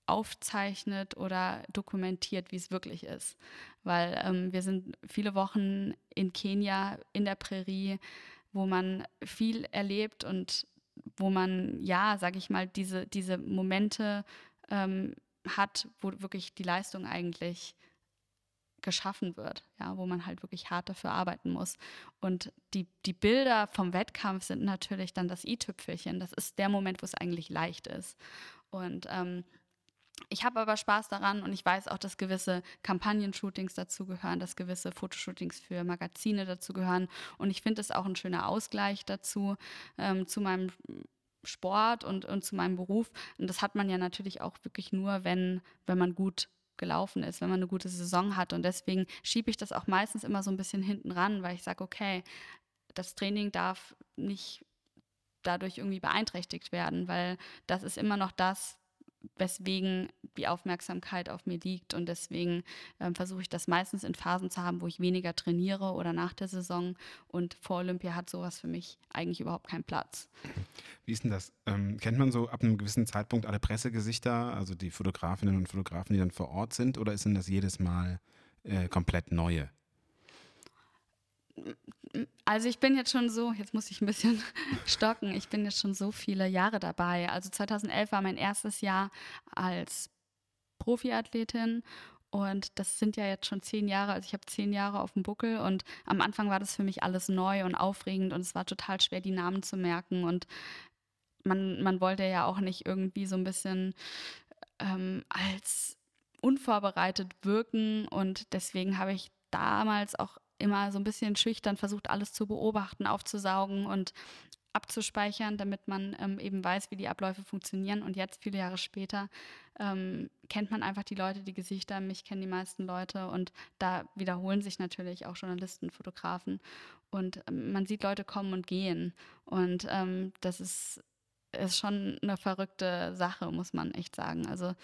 aufzeichnet oder dokumentiert, wie es wirklich ist. Weil ähm, wir sind viele Wochen in Kenia, in der Prärie, wo man viel erlebt und wo man, ja, sage ich mal, diese, diese Momente ähm, hat, wo wirklich die Leistung eigentlich geschaffen wird, ja, wo man halt wirklich hart dafür arbeiten muss. Und die, die Bilder vom Wettkampf sind natürlich dann das i-Tüpfelchen. Das ist der Moment, wo es eigentlich leicht ist. Und ähm, ich habe aber Spaß daran und ich weiß auch, dass gewisse Kampagnen-Shootings dazugehören, dass gewisse Fotoshootings für Magazine dazugehören. Und ich finde es auch ein schöner Ausgleich dazu, ähm, zu meinem Sport und, und zu meinem Beruf. Und das hat man ja natürlich auch wirklich nur, wenn, wenn man gut gelaufen ist, wenn man eine gute Saison hat. Und deswegen schiebe ich das auch meistens immer so ein bisschen hinten ran, weil ich sage, okay, das Training darf nicht dadurch irgendwie beeinträchtigt werden, weil das ist immer noch das, weswegen die Aufmerksamkeit auf mir liegt. Und deswegen ähm, versuche ich das meistens in Phasen zu haben, wo ich weniger trainiere oder nach der Saison. Und vor Olympia hat sowas für mich eigentlich überhaupt keinen Platz. Wie ist denn das? Ähm, kennt man so ab einem gewissen Zeitpunkt alle Pressegesichter, also die Fotografinnen und Fotografen, die dann vor Ort sind? Oder ist denn das jedes Mal äh, komplett neue? Also ich bin jetzt schon so, jetzt muss ich ein bisschen stocken, ich bin jetzt schon so viele Jahre dabei. Also 2011 war mein erstes Jahr als Profiathletin und das sind ja jetzt schon zehn Jahre, also ich habe zehn Jahre auf dem Buckel und am Anfang war das für mich alles neu und aufregend und es war total schwer, die Namen zu merken und man, man wollte ja auch nicht irgendwie so ein bisschen ähm, als unvorbereitet wirken und deswegen habe ich damals auch immer so ein bisschen schüchtern versucht, alles zu beobachten, aufzusaugen und abzuspeichern, damit man ähm, eben weiß, wie die Abläufe funktionieren. Und jetzt, viele Jahre später, ähm, kennt man einfach die Leute, die Gesichter. Mich kennen die meisten Leute und da wiederholen sich natürlich auch Journalisten, Fotografen. Und ähm, man sieht Leute kommen und gehen. Und ähm, das ist, ist schon eine verrückte Sache, muss man echt sagen. Also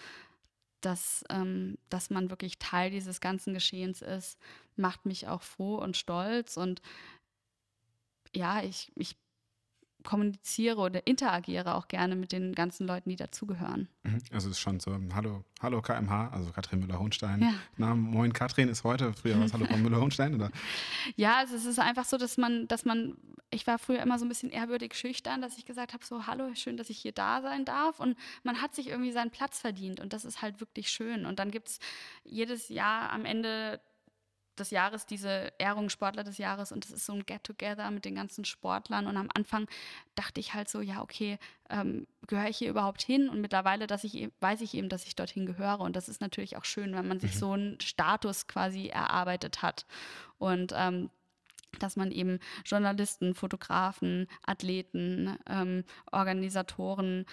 dass, ähm, dass man wirklich Teil dieses ganzen Geschehens ist, macht mich auch froh und stolz. Und ja, ich, ich kommuniziere oder interagiere auch gerne mit den ganzen Leuten, die dazugehören. Mhm. Also es ist schon so, hallo, hallo KMH, also Katrin Müller-Hohenstein. Ja. Na, moin Katrin ist heute, früher war es Hallo Frau Müller-Hohenstein, oder? Ja, also es ist einfach so, dass man, dass man, ich war früher immer so ein bisschen ehrwürdig schüchtern, dass ich gesagt habe, so, hallo, schön, dass ich hier da sein darf. Und man hat sich irgendwie seinen Platz verdient und das ist halt wirklich schön. Und dann gibt es jedes Jahr am Ende des Jahres diese Ehrung Sportler des Jahres und das ist so ein Get-Together mit den ganzen Sportlern und am Anfang dachte ich halt so, ja okay, ähm, gehöre ich hier überhaupt hin und mittlerweile, dass ich e-, weiß ich eben, dass ich dorthin gehöre und das ist natürlich auch schön, wenn man sich mhm. so einen Status quasi erarbeitet hat und ähm, dass man eben Journalisten, Fotografen, Athleten, ähm, Organisatoren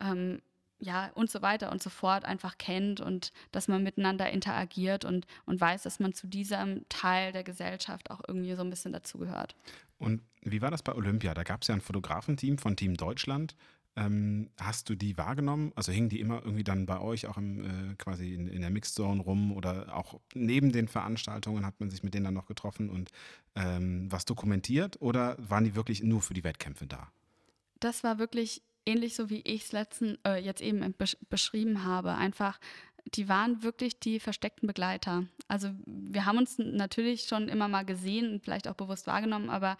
ähm, ja, und so weiter und so fort einfach kennt und dass man miteinander interagiert und, und weiß, dass man zu diesem Teil der Gesellschaft auch irgendwie so ein bisschen dazugehört. Und wie war das bei Olympia? Da gab es ja ein Fotografenteam von Team Deutschland. Ähm, hast du die wahrgenommen? Also hingen die immer irgendwie dann bei euch auch im, äh, quasi in, in der Mixzone rum oder auch neben den Veranstaltungen hat man sich mit denen dann noch getroffen und ähm, was dokumentiert oder waren die wirklich nur für die Wettkämpfe da? Das war wirklich ähnlich so wie ich es letzten äh, jetzt eben besch beschrieben habe, einfach die waren wirklich die versteckten Begleiter. Also wir haben uns natürlich schon immer mal gesehen und vielleicht auch bewusst wahrgenommen, aber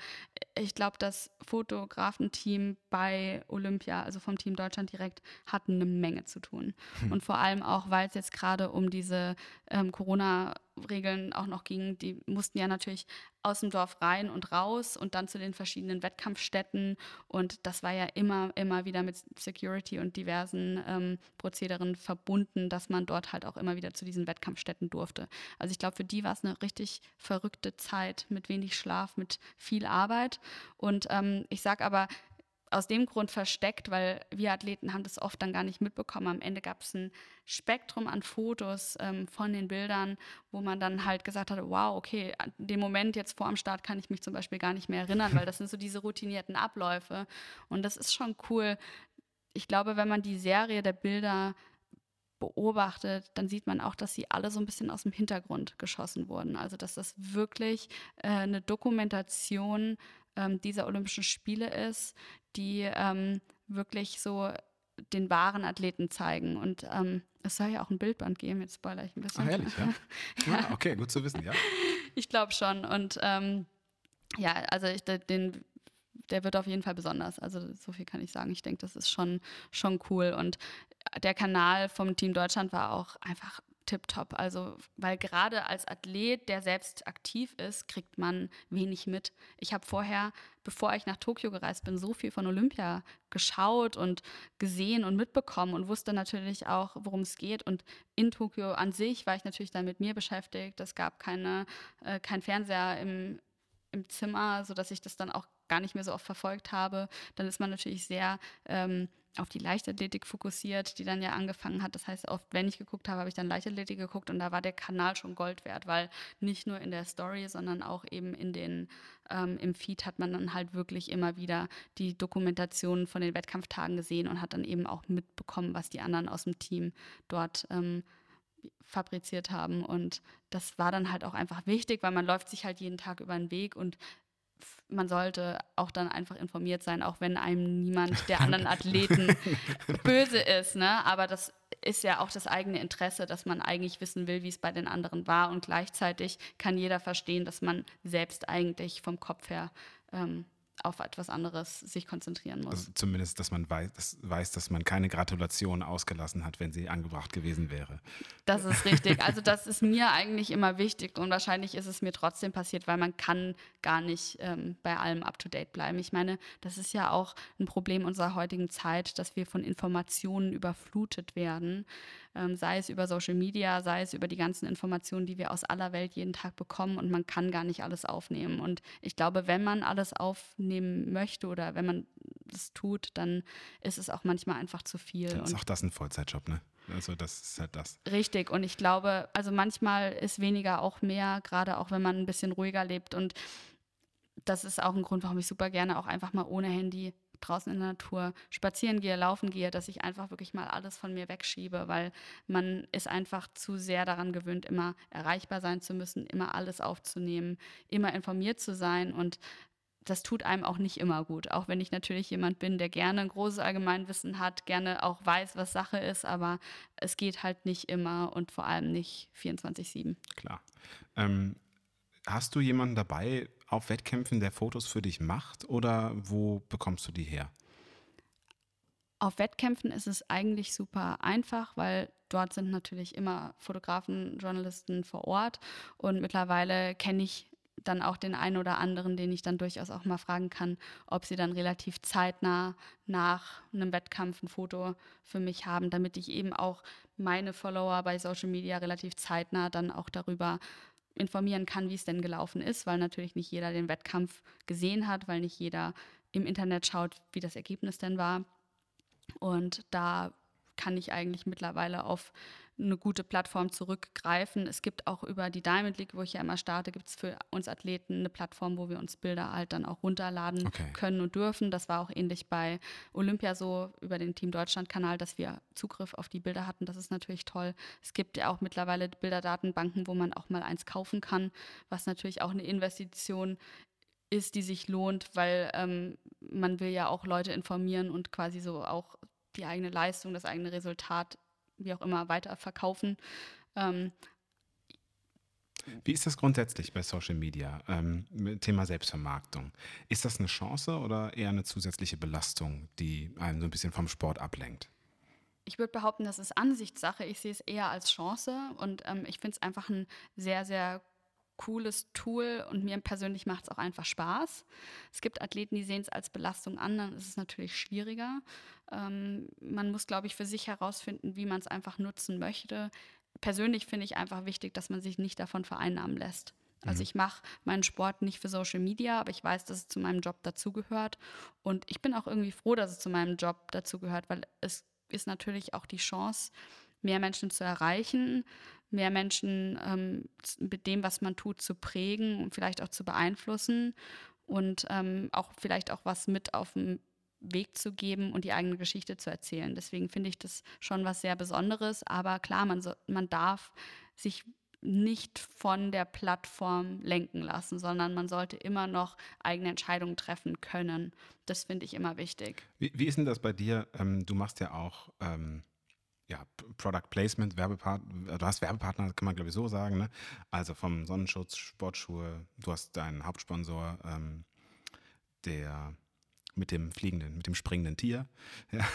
ich glaube, das Fotografenteam bei Olympia, also vom Team Deutschland direkt, hatten eine Menge zu tun. Hm. Und vor allem auch, weil es jetzt gerade um diese ähm, Corona- Regeln auch noch ging, die mussten ja natürlich aus dem Dorf rein und raus und dann zu den verschiedenen Wettkampfstätten. Und das war ja immer, immer wieder mit Security und diversen ähm, Prozederen verbunden, dass man dort halt auch immer wieder zu diesen Wettkampfstätten durfte. Also ich glaube, für die war es eine richtig verrückte Zeit mit wenig Schlaf, mit viel Arbeit. Und ähm, ich sage aber, aus dem Grund versteckt, weil wir Athleten haben das oft dann gar nicht mitbekommen. Am Ende gab es ein Spektrum an Fotos ähm, von den Bildern, wo man dann halt gesagt hat, wow, okay, an dem Moment jetzt vor dem Start kann ich mich zum Beispiel gar nicht mehr erinnern, weil das sind so diese routinierten Abläufe. Und das ist schon cool. Ich glaube, wenn man die Serie der Bilder beobachtet, dann sieht man auch, dass sie alle so ein bisschen aus dem Hintergrund geschossen wurden. Also dass das wirklich äh, eine Dokumentation ähm, dieser Olympischen Spiele ist, die ähm, wirklich so den wahren Athleten zeigen. Und ähm, es soll ja auch ein Bildband geben, jetzt spoiler ich ein bisschen. Ach, ehrlich, ja? ja. Ah, okay, gut zu wissen, ja. Ich glaube schon. Und ähm, ja, also ich, den, der wird auf jeden Fall besonders. Also so viel kann ich sagen. Ich denke, das ist schon, schon cool. Und der Kanal vom Team Deutschland war auch einfach tipptopp. Also, weil gerade als Athlet, der selbst aktiv ist, kriegt man wenig mit. Ich habe vorher, bevor ich nach Tokio gereist bin, so viel von Olympia geschaut und gesehen und mitbekommen und wusste natürlich auch, worum es geht. Und in Tokio an sich war ich natürlich dann mit mir beschäftigt. Es gab keine, äh, kein Fernseher im, im Zimmer, sodass ich das dann auch gar nicht mehr so oft verfolgt habe. Dann ist man natürlich sehr ähm, auf die Leichtathletik fokussiert, die dann ja angefangen hat. Das heißt, oft, wenn ich geguckt habe, habe ich dann Leichtathletik geguckt und da war der Kanal schon Gold wert, weil nicht nur in der Story, sondern auch eben in den, ähm, im Feed hat man dann halt wirklich immer wieder die Dokumentationen von den Wettkampftagen gesehen und hat dann eben auch mitbekommen, was die anderen aus dem Team dort ähm, fabriziert haben. Und das war dann halt auch einfach wichtig, weil man läuft sich halt jeden Tag über den Weg und man sollte auch dann einfach informiert sein, auch wenn einem niemand der anderen Athleten böse ist. Ne? Aber das ist ja auch das eigene Interesse, dass man eigentlich wissen will, wie es bei den anderen war. Und gleichzeitig kann jeder verstehen, dass man selbst eigentlich vom Kopf her ähm, auf etwas anderes sich konzentrieren muss. Also zumindest, dass man weiß dass, weiß, dass man keine Gratulation ausgelassen hat, wenn sie angebracht gewesen wäre. Das ist richtig. Also das ist mir eigentlich immer wichtig und wahrscheinlich ist es mir trotzdem passiert, weil man kann gar nicht ähm, bei allem up-to-date bleiben. Ich meine, das ist ja auch ein Problem unserer heutigen Zeit, dass wir von Informationen überflutet werden ähm, sei es über Social Media, sei es über die ganzen Informationen, die wir aus aller Welt jeden Tag bekommen und man kann gar nicht alles aufnehmen. Und ich glaube, wenn man alles aufnehmen möchte oder wenn man das tut, dann ist es auch manchmal einfach zu viel. Dann ist auch das ein Vollzeitjob, ne? Also das ist halt das. Richtig. Und ich glaube, also manchmal ist weniger auch mehr, gerade auch wenn man ein bisschen ruhiger lebt. Und das ist auch ein Grund, warum ich super gerne auch einfach mal ohne Handy draußen in der Natur spazieren gehe, laufen gehe, dass ich einfach wirklich mal alles von mir wegschiebe, weil man ist einfach zu sehr daran gewöhnt, immer erreichbar sein zu müssen, immer alles aufzunehmen, immer informiert zu sein und das tut einem auch nicht immer gut. Auch wenn ich natürlich jemand bin, der gerne ein großes Allgemeinwissen hat, gerne auch weiß, was Sache ist, aber es geht halt nicht immer und vor allem nicht 24-7. Klar. Ähm, hast du jemanden dabei, auf Wettkämpfen, der Fotos für dich macht oder wo bekommst du die her? Auf Wettkämpfen ist es eigentlich super einfach, weil dort sind natürlich immer Fotografen, Journalisten vor Ort und mittlerweile kenne ich dann auch den einen oder anderen, den ich dann durchaus auch mal fragen kann, ob sie dann relativ zeitnah nach einem Wettkampf ein Foto für mich haben, damit ich eben auch meine Follower bei Social Media relativ zeitnah dann auch darüber informieren kann, wie es denn gelaufen ist, weil natürlich nicht jeder den Wettkampf gesehen hat, weil nicht jeder im Internet schaut, wie das Ergebnis denn war. Und da kann ich eigentlich mittlerweile auf eine gute Plattform zurückgreifen. Es gibt auch über die Diamond League, wo ich ja immer starte, gibt es für uns Athleten eine Plattform, wo wir uns Bilder halt dann auch runterladen okay. können und dürfen. Das war auch ähnlich bei Olympia so über den Team Deutschland-Kanal, dass wir Zugriff auf die Bilder hatten. Das ist natürlich toll. Es gibt ja auch mittlerweile Bilderdatenbanken, wo man auch mal eins kaufen kann, was natürlich auch eine Investition ist, die sich lohnt, weil ähm, man will ja auch Leute informieren und quasi so auch die eigene Leistung, das eigene Resultat wie auch immer weiterverkaufen. Ähm, wie ist das grundsätzlich bei Social Media? Ähm, Thema Selbstvermarktung. Ist das eine Chance oder eher eine zusätzliche Belastung, die einen so ein bisschen vom Sport ablenkt? Ich würde behaupten, das ist Ansichtssache. Ich sehe es eher als Chance und ähm, ich finde es einfach ein sehr, sehr cooles Tool und mir persönlich macht es auch einfach Spaß. Es gibt Athleten, die sehen es als Belastung an, dann ist es natürlich schwieriger. Ähm, man muss, glaube ich, für sich herausfinden, wie man es einfach nutzen möchte. Persönlich finde ich einfach wichtig, dass man sich nicht davon vereinnahmen lässt. Also mhm. ich mache meinen Sport nicht für Social Media, aber ich weiß, dass es zu meinem Job dazugehört. Und ich bin auch irgendwie froh, dass es zu meinem Job dazugehört, weil es ist natürlich auch die Chance, mehr Menschen zu erreichen, mehr Menschen ähm, mit dem, was man tut, zu prägen und vielleicht auch zu beeinflussen und ähm, auch vielleicht auch was mit auf dem Weg zu geben und die eigene Geschichte zu erzählen. Deswegen finde ich das schon was sehr Besonderes. Aber klar, man, so, man darf sich nicht von der Plattform lenken lassen, sondern man sollte immer noch eigene Entscheidungen treffen können. Das finde ich immer wichtig. Wie, wie, ist denn das bei dir? Ähm, du machst ja auch ähm, ja, Product Placement, Werbepartner, du hast Werbepartner, kann man glaube ich so sagen, ne? Also vom Sonnenschutz, Sportschuhe, du hast deinen Hauptsponsor, ähm, der mit dem fliegenden, mit dem springenden Tier. Ja.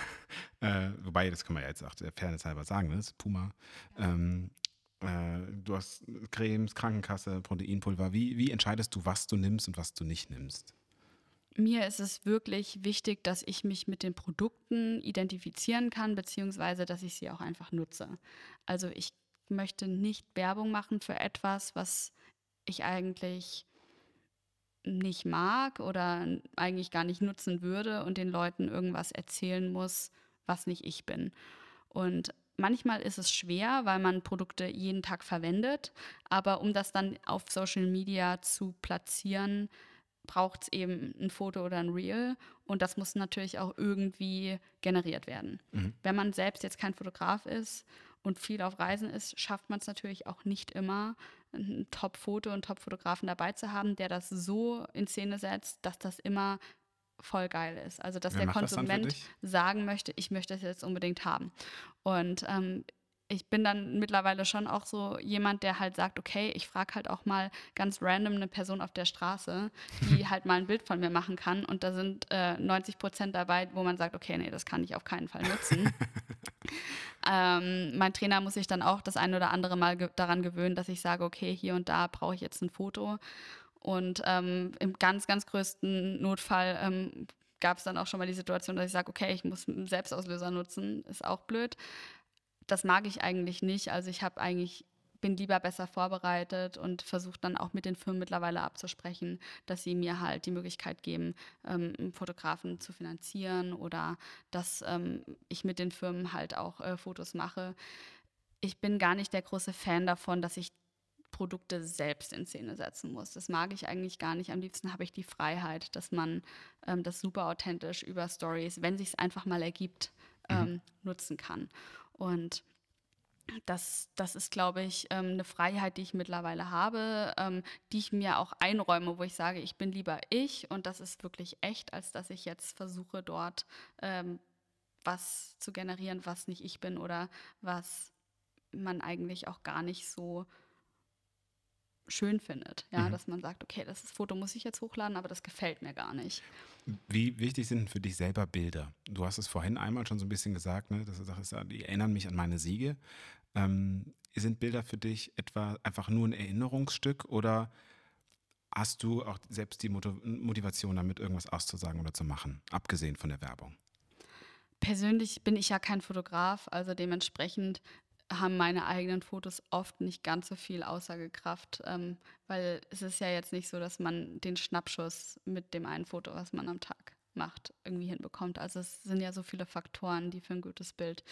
Äh, wobei, das kann man ja jetzt auch der Fairness halber sagen, ne? das ist Puma. Ähm, äh, du hast Cremes, Krankenkasse, Proteinpulver. Wie, wie entscheidest du, was du nimmst und was du nicht nimmst? Mir ist es wirklich wichtig, dass ich mich mit den Produkten identifizieren kann, beziehungsweise dass ich sie auch einfach nutze. Also ich möchte nicht Werbung machen für etwas, was ich eigentlich nicht mag oder eigentlich gar nicht nutzen würde und den Leuten irgendwas erzählen muss, was nicht ich bin. Und manchmal ist es schwer, weil man Produkte jeden Tag verwendet, aber um das dann auf Social Media zu platzieren, braucht es eben ein Foto oder ein Reel und das muss natürlich auch irgendwie generiert werden. Mhm. Wenn man selbst jetzt kein Fotograf ist und viel auf Reisen ist, schafft man es natürlich auch nicht immer, ein Top-Foto und Top-Fotografen dabei zu haben, der das so in Szene setzt, dass das immer voll geil ist. Also dass Wer der Konsument sagen möchte, ich möchte das jetzt unbedingt haben. Und ähm, ich bin dann mittlerweile schon auch so jemand, der halt sagt, okay, ich frage halt auch mal ganz random eine Person auf der Straße, die halt mal ein Bild von mir machen kann. Und da sind äh, 90 Prozent dabei, wo man sagt, okay, nee, das kann ich auf keinen Fall nutzen. ähm, mein Trainer muss sich dann auch das ein oder andere Mal ge daran gewöhnen, dass ich sage, okay, hier und da brauche ich jetzt ein Foto. Und ähm, im ganz, ganz größten Notfall ähm, gab es dann auch schon mal die Situation, dass ich sage, okay, ich muss einen Selbstauslöser nutzen, ist auch blöd das mag ich eigentlich nicht. Also ich habe eigentlich bin lieber besser vorbereitet und versuche dann auch mit den Firmen mittlerweile abzusprechen, dass sie mir halt die Möglichkeit geben, ähm, Fotografen zu finanzieren oder dass ähm, ich mit den Firmen halt auch äh, Fotos mache. Ich bin gar nicht der große Fan davon, dass ich Produkte selbst in Szene setzen muss. Das mag ich eigentlich gar nicht. Am liebsten habe ich die Freiheit, dass man ähm, das super authentisch über Stories, wenn sich es einfach mal ergibt, mhm. Ähm, nutzen kann. Und das, das ist, glaube ich, ähm, eine Freiheit, die ich mittlerweile habe, ähm, die ich mir auch einräume, wo ich sage, ich bin lieber ich und das ist wirklich echt, als dass ich jetzt versuche, dort ähm, was zu generieren, was nicht ich bin oder was man eigentlich auch gar nicht so schön findet. Ja, mhm. dass man sagt, okay, das Foto muss ich jetzt hochladen, aber das gefällt mir gar nicht. Wie wichtig sind für dich selber Bilder? Du hast es vorhin einmal schon so ein bisschen gesagt, ne, dass du sagst, die erinnern mich an meine Siege. Ähm, sind Bilder für dich etwa einfach nur ein Erinnerungsstück oder hast du auch selbst die Motivation, damit irgendwas auszusagen oder zu machen, abgesehen von der Werbung? Persönlich bin ich ja kein Fotograf, also dementsprechend haben meine eigenen Fotos oft nicht ganz so viel Aussagekraft, ähm, weil es ist ja jetzt nicht so, dass man den Schnappschuss mit dem einen Foto, was man am Tag macht, irgendwie hinbekommt. Also es sind ja so viele Faktoren, die für ein gutes Bild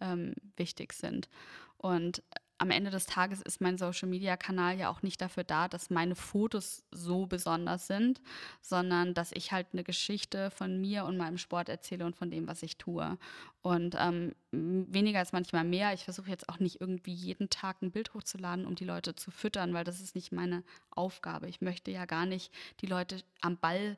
ähm, wichtig sind. Und am Ende des Tages ist mein Social-Media-Kanal ja auch nicht dafür da, dass meine Fotos so besonders sind, sondern dass ich halt eine Geschichte von mir und meinem Sport erzähle und von dem, was ich tue. Und ähm, weniger ist manchmal mehr. Ich versuche jetzt auch nicht irgendwie jeden Tag ein Bild hochzuladen, um die Leute zu füttern, weil das ist nicht meine Aufgabe. Ich möchte ja gar nicht die Leute am Ball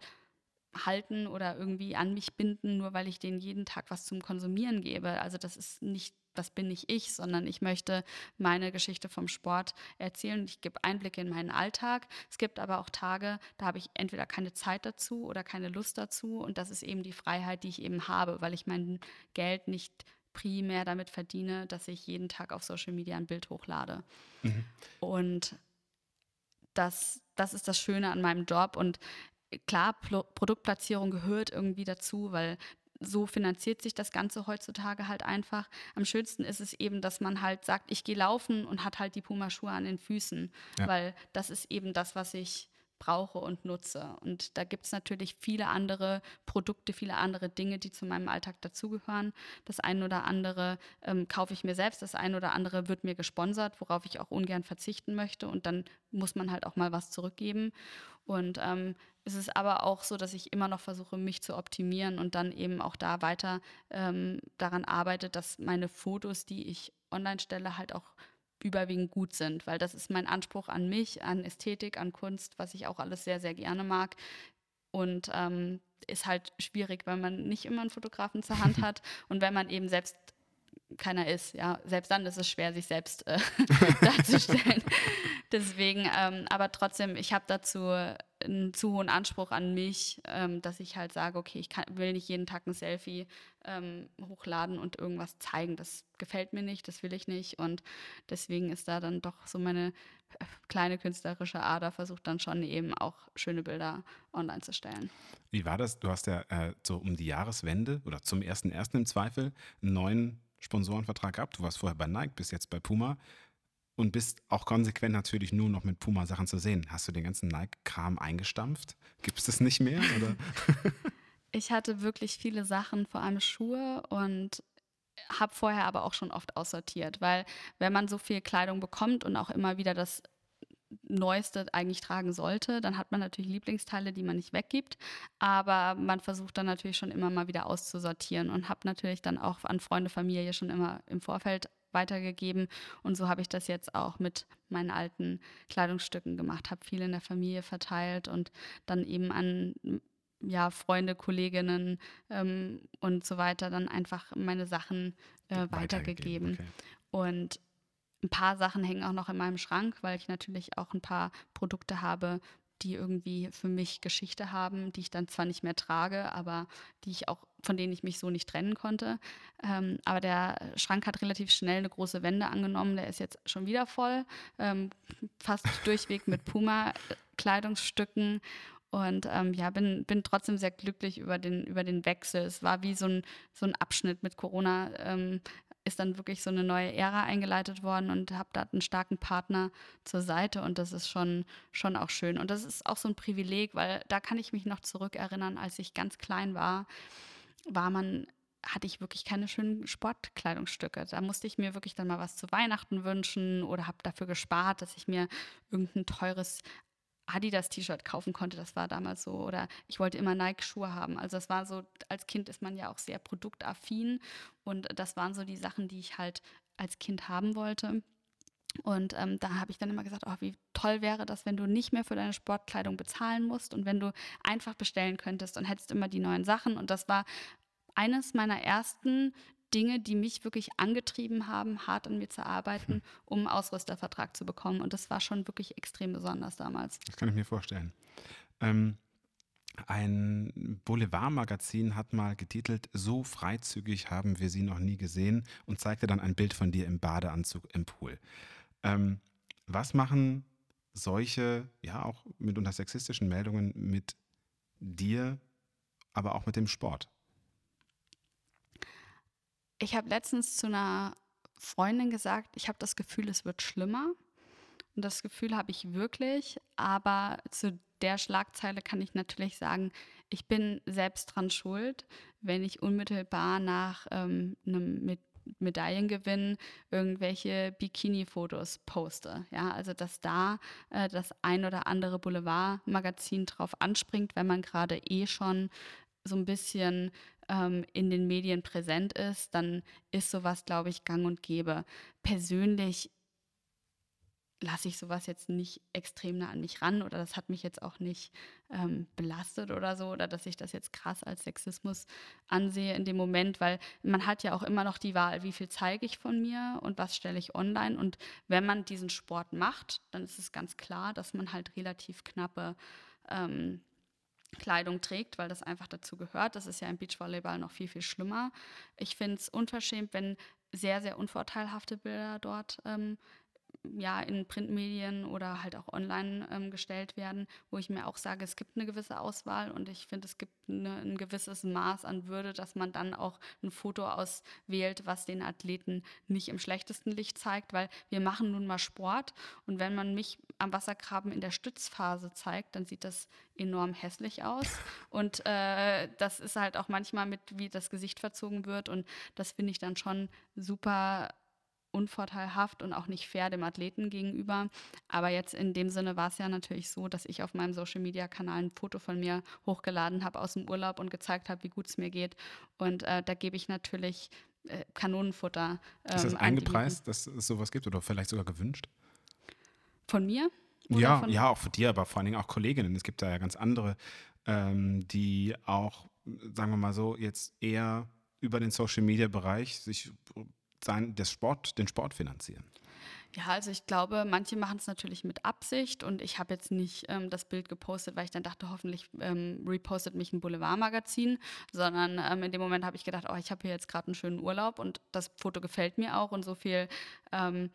halten oder irgendwie an mich binden, nur weil ich denen jeden Tag was zum Konsumieren gebe. Also das ist nicht das bin nicht ich, sondern ich möchte meine Geschichte vom Sport erzählen. Ich gebe Einblicke in meinen Alltag. Es gibt aber auch Tage, da habe ich entweder keine Zeit dazu oder keine Lust dazu. Und das ist eben die Freiheit, die ich eben habe, weil ich mein Geld nicht primär damit verdiene, dass ich jeden Tag auf Social Media ein Bild hochlade. Mhm. Und das, das ist das Schöne an meinem Job. Und klar, Pro Produktplatzierung gehört irgendwie dazu, weil so finanziert sich das Ganze heutzutage halt einfach. Am schönsten ist es eben, dass man halt sagt, ich gehe laufen und hat halt die Pumaschuhe an den Füßen, ja. weil das ist eben das, was ich brauche und nutze. Und da gibt es natürlich viele andere Produkte, viele andere Dinge, die zu meinem Alltag dazugehören. Das eine oder andere ähm, kaufe ich mir selbst, das eine oder andere wird mir gesponsert, worauf ich auch ungern verzichten möchte. Und dann muss man halt auch mal was zurückgeben. Und ähm, es ist aber auch so, dass ich immer noch versuche, mich zu optimieren und dann eben auch da weiter ähm, daran arbeite, dass meine Fotos, die ich online stelle, halt auch überwiegend gut sind, weil das ist mein Anspruch an mich, an Ästhetik, an Kunst, was ich auch alles sehr, sehr gerne mag. Und ähm, ist halt schwierig, weil man nicht immer einen Fotografen zur Hand hat und wenn man eben selbst keiner ist. Ja, selbst dann ist es schwer, sich selbst äh, darzustellen. Deswegen, ähm, aber trotzdem, ich habe dazu einen zu hohen Anspruch an mich, ähm, dass ich halt sage, okay, ich kann, will nicht jeden Tag ein Selfie ähm, hochladen und irgendwas zeigen. Das gefällt mir nicht, das will ich nicht. Und deswegen ist da dann doch so meine äh, kleine künstlerische Ader versucht dann schon eben auch schöne Bilder online zu stellen. Wie war das? Du hast ja äh, so um die Jahreswende oder zum ersten ersten im Zweifel einen neuen Sponsorenvertrag gehabt. Du warst vorher bei Nike, bist jetzt bei Puma und bist auch konsequent natürlich nur noch mit Puma-Sachen zu sehen. Hast du den ganzen Nike-Kram eingestampft? Gibt es das nicht mehr? Oder? ich hatte wirklich viele Sachen, vor allem Schuhe und habe vorher aber auch schon oft aussortiert, weil wenn man so viel Kleidung bekommt und auch immer wieder das Neueste eigentlich tragen sollte, dann hat man natürlich Lieblingsteile, die man nicht weggibt, aber man versucht dann natürlich schon immer mal wieder auszusortieren und habe natürlich dann auch an Freunde, Familie schon immer im Vorfeld weitergegeben und so habe ich das jetzt auch mit meinen alten Kleidungsstücken gemacht, habe viel in der Familie verteilt und dann eben an ja, Freunde, Kolleginnen ähm, und so weiter dann einfach meine Sachen äh, weitergegeben. Okay. Und ein paar Sachen hängen auch noch in meinem Schrank, weil ich natürlich auch ein paar Produkte habe, die irgendwie für mich Geschichte haben, die ich dann zwar nicht mehr trage, aber die ich auch, von denen ich mich so nicht trennen konnte. Ähm, aber der Schrank hat relativ schnell eine große Wende angenommen. Der ist jetzt schon wieder voll, ähm, fast durchweg mit Puma-Kleidungsstücken. Und ähm, ja, bin, bin trotzdem sehr glücklich über den, über den Wechsel. Es war wie so ein, so ein Abschnitt mit Corona. Ähm, ist dann wirklich so eine neue Ära eingeleitet worden und habe da einen starken Partner zur Seite und das ist schon, schon auch schön. Und das ist auch so ein Privileg, weil da kann ich mich noch zurückerinnern, als ich ganz klein war, war man hatte ich wirklich keine schönen Sportkleidungsstücke. Da musste ich mir wirklich dann mal was zu Weihnachten wünschen oder habe dafür gespart, dass ich mir irgendein teures Adidas-T-Shirt kaufen konnte. Das war damals so. Oder ich wollte immer Nike-Schuhe haben. Also das war so, als Kind ist man ja auch sehr produktaffin. Und das waren so die Sachen, die ich halt als Kind haben wollte. Und ähm, da habe ich dann immer gesagt, oh, wie toll wäre das, wenn du nicht mehr für deine Sportkleidung bezahlen musst und wenn du einfach bestellen könntest und hättest immer die neuen Sachen. Und das war eines meiner ersten Dinge, die mich wirklich angetrieben haben, hart an mir zu arbeiten, hm. um einen Ausrüstervertrag zu bekommen. Und das war schon wirklich extrem besonders damals. Das kann ich mir vorstellen. Ähm, ein Boulevardmagazin hat mal getitelt, so freizügig haben wir sie noch nie gesehen und zeigte dann ein Bild von dir im Badeanzug im Pool. Ähm, was machen solche, ja auch mitunter sexistischen Meldungen mit dir, aber auch mit dem Sport? Ich habe letztens zu einer Freundin gesagt, ich habe das Gefühl, es wird schlimmer. Und das Gefühl habe ich wirklich. Aber zu der Schlagzeile kann ich natürlich sagen, ich bin selbst dran schuld, wenn ich unmittelbar nach ähm, einem Medaillengewinn irgendwelche Bikini-Fotos poste. Ja, also dass da äh, das ein oder andere Boulevardmagazin drauf anspringt, wenn man gerade eh schon so ein bisschen ähm, in den Medien präsent ist, dann ist sowas, glaube ich, gang und gäbe. Persönlich lasse ich sowas jetzt nicht extrem nah an mich ran oder das hat mich jetzt auch nicht ähm, belastet oder so oder dass ich das jetzt krass als Sexismus ansehe in dem Moment, weil man hat ja auch immer noch die Wahl, wie viel zeige ich von mir und was stelle ich online und wenn man diesen Sport macht, dann ist es ganz klar, dass man halt relativ knappe ähm, Kleidung trägt, weil das einfach dazu gehört. Das ist ja im Beachvolleyball noch viel, viel schlimmer. Ich finde es unverschämt, wenn sehr, sehr unvorteilhafte Bilder dort ähm, ja in Printmedien oder halt auch online ähm, gestellt werden, wo ich mir auch sage, es gibt eine gewisse Auswahl und ich finde, es gibt eine, ein gewisses Maß an Würde, dass man dann auch ein Foto auswählt, was den Athleten nicht im schlechtesten Licht zeigt, weil wir machen nun mal Sport und wenn man mich am Wassergraben in der Stützphase zeigt, dann sieht das enorm hässlich aus und äh, das ist halt auch manchmal mit, wie das Gesicht verzogen wird und das finde ich dann schon super unvorteilhaft und auch nicht fair dem Athleten gegenüber. Aber jetzt in dem Sinne war es ja natürlich so, dass ich auf meinem Social-Media-Kanal ein Foto von mir hochgeladen habe aus dem Urlaub und gezeigt habe, wie gut es mir geht. Und äh, da gebe ich natürlich äh, Kanonenfutter. Ähm, ist das ähm, eingepreist, dass es sowas gibt oder vielleicht sogar gewünscht? Von mir? ja, von ja, auch von dir, aber vor allen Dingen auch Kolleginnen. Es gibt da ja ganz andere, ähm, die auch, sagen wir mal so, jetzt eher über den Social Media Bereich sich sein, das Sport, den Sport finanzieren. Ja, also ich glaube, manche machen es natürlich mit Absicht und ich habe jetzt nicht ähm, das Bild gepostet, weil ich dann dachte, hoffentlich ähm, repostet mich ein Boulevardmagazin, sondern ähm, in dem Moment habe ich gedacht, oh, ich habe hier jetzt gerade einen schönen Urlaub und das Foto gefällt mir auch und so viel ähm,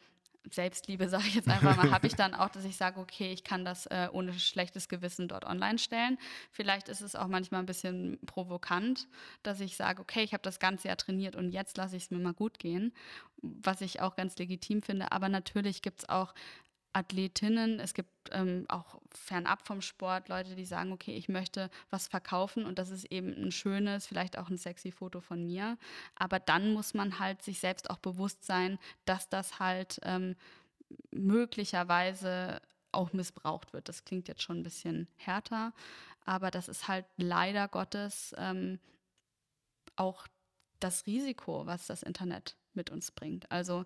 Selbstliebe, sage ich jetzt einfach mal, habe ich dann auch, dass ich sage, okay, ich kann das äh, ohne schlechtes Gewissen dort online stellen. Vielleicht ist es auch manchmal ein bisschen provokant, dass ich sage, okay, ich habe das ganze Jahr trainiert und jetzt lasse ich es mir mal gut gehen, was ich auch ganz legitim finde. Aber natürlich gibt es auch Athletinnen, es gibt ähm, auch fernab vom Sport Leute, die sagen, okay, ich möchte was verkaufen und das ist eben ein schönes, vielleicht auch ein sexy Foto von mir. Aber dann muss man halt sich selbst auch bewusst sein, dass das halt ähm, möglicherweise auch missbraucht wird. Das klingt jetzt schon ein bisschen härter, aber das ist halt leider Gottes ähm, auch das Risiko, was das Internet mit uns bringt. Also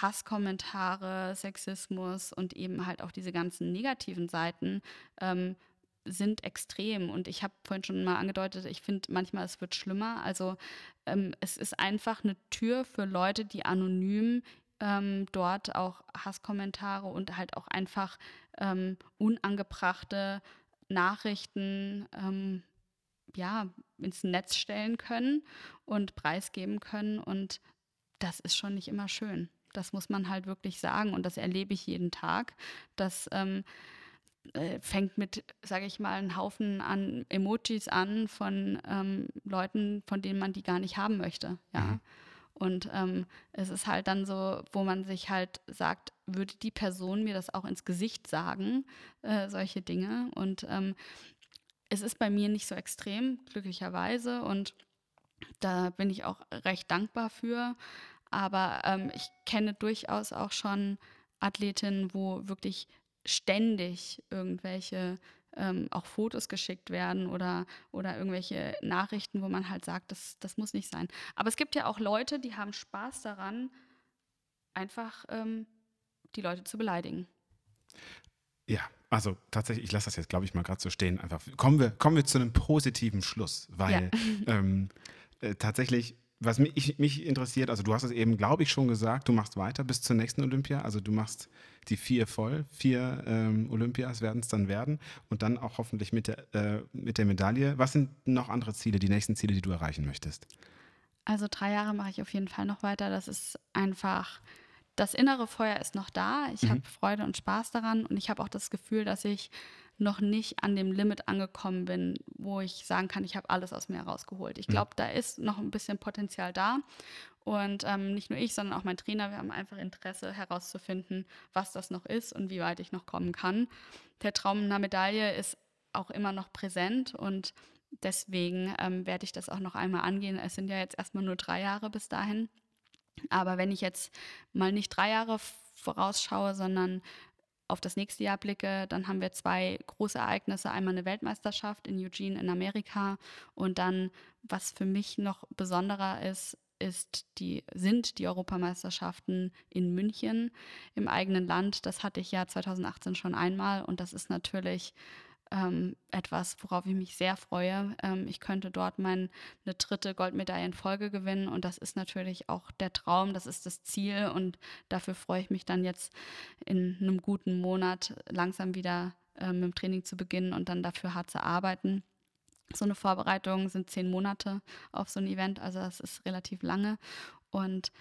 Hasskommentare, Sexismus und eben halt auch diese ganzen negativen Seiten ähm, sind extrem. Und ich habe vorhin schon mal angedeutet, ich finde manchmal, es wird schlimmer. Also ähm, es ist einfach eine Tür für Leute, die anonym ähm, dort auch Hasskommentare und halt auch einfach ähm, unangebrachte Nachrichten ähm, ja, ins Netz stellen können und preisgeben können. Und das ist schon nicht immer schön. Das muss man halt wirklich sagen und das erlebe ich jeden Tag. Das ähm, äh, fängt mit, sage ich mal, einem Haufen an Emojis an von ähm, Leuten, von denen man die gar nicht haben möchte. Ja. Mhm. Und ähm, es ist halt dann so, wo man sich halt sagt, würde die Person mir das auch ins Gesicht sagen, äh, solche Dinge. Und ähm, es ist bei mir nicht so extrem, glücklicherweise. Und da bin ich auch recht dankbar für. Aber ähm, ich kenne durchaus auch schon Athletinnen, wo wirklich ständig irgendwelche ähm, auch Fotos geschickt werden oder, oder irgendwelche Nachrichten, wo man halt sagt, das, das muss nicht sein. Aber es gibt ja auch Leute, die haben Spaß daran, einfach ähm, die Leute zu beleidigen. Ja, also tatsächlich, ich lasse das jetzt, glaube ich, mal gerade so stehen. Einfach kommen wir, kommen wir zu einem positiven Schluss, weil ja. ähm, äh, tatsächlich was mich, mich, interessiert, also du hast es eben, glaube ich, schon gesagt, du machst weiter bis zur nächsten Olympia. Also du machst die vier voll, vier ähm, Olympias werden es dann werden und dann auch hoffentlich mit der, äh, mit der Medaille. Was sind noch andere Ziele, die nächsten Ziele, die du erreichen möchtest? Also drei Jahre mache ich auf jeden Fall noch weiter. Das ist einfach, das innere Feuer ist noch da. Ich mhm. habe Freude und Spaß daran und ich habe auch das Gefühl, dass ich noch nicht an dem Limit angekommen bin, wo ich sagen kann, ich habe alles aus mir herausgeholt. Ich glaube, da ist noch ein bisschen Potenzial da. Und ähm, nicht nur ich, sondern auch mein Trainer, wir haben einfach Interesse herauszufinden, was das noch ist und wie weit ich noch kommen kann. Der Traum einer Medaille ist auch immer noch präsent und deswegen ähm, werde ich das auch noch einmal angehen. Es sind ja jetzt erstmal nur drei Jahre bis dahin. Aber wenn ich jetzt mal nicht drei Jahre vorausschaue, sondern auf das nächste Jahr blicke, dann haben wir zwei große Ereignisse. Einmal eine Weltmeisterschaft in Eugene in Amerika und dann, was für mich noch besonderer ist, ist die, sind die Europameisterschaften in München im eigenen Land. Das hatte ich ja 2018 schon einmal und das ist natürlich ähm, etwas, worauf ich mich sehr freue. Ähm, ich könnte dort meine dritte Goldmedaille in Folge gewinnen und das ist natürlich auch der Traum, das ist das Ziel und dafür freue ich mich dann jetzt in einem guten Monat langsam wieder äh, mit dem Training zu beginnen und dann dafür hart zu arbeiten. So eine Vorbereitung sind zehn Monate auf so ein Event, also das ist relativ lange und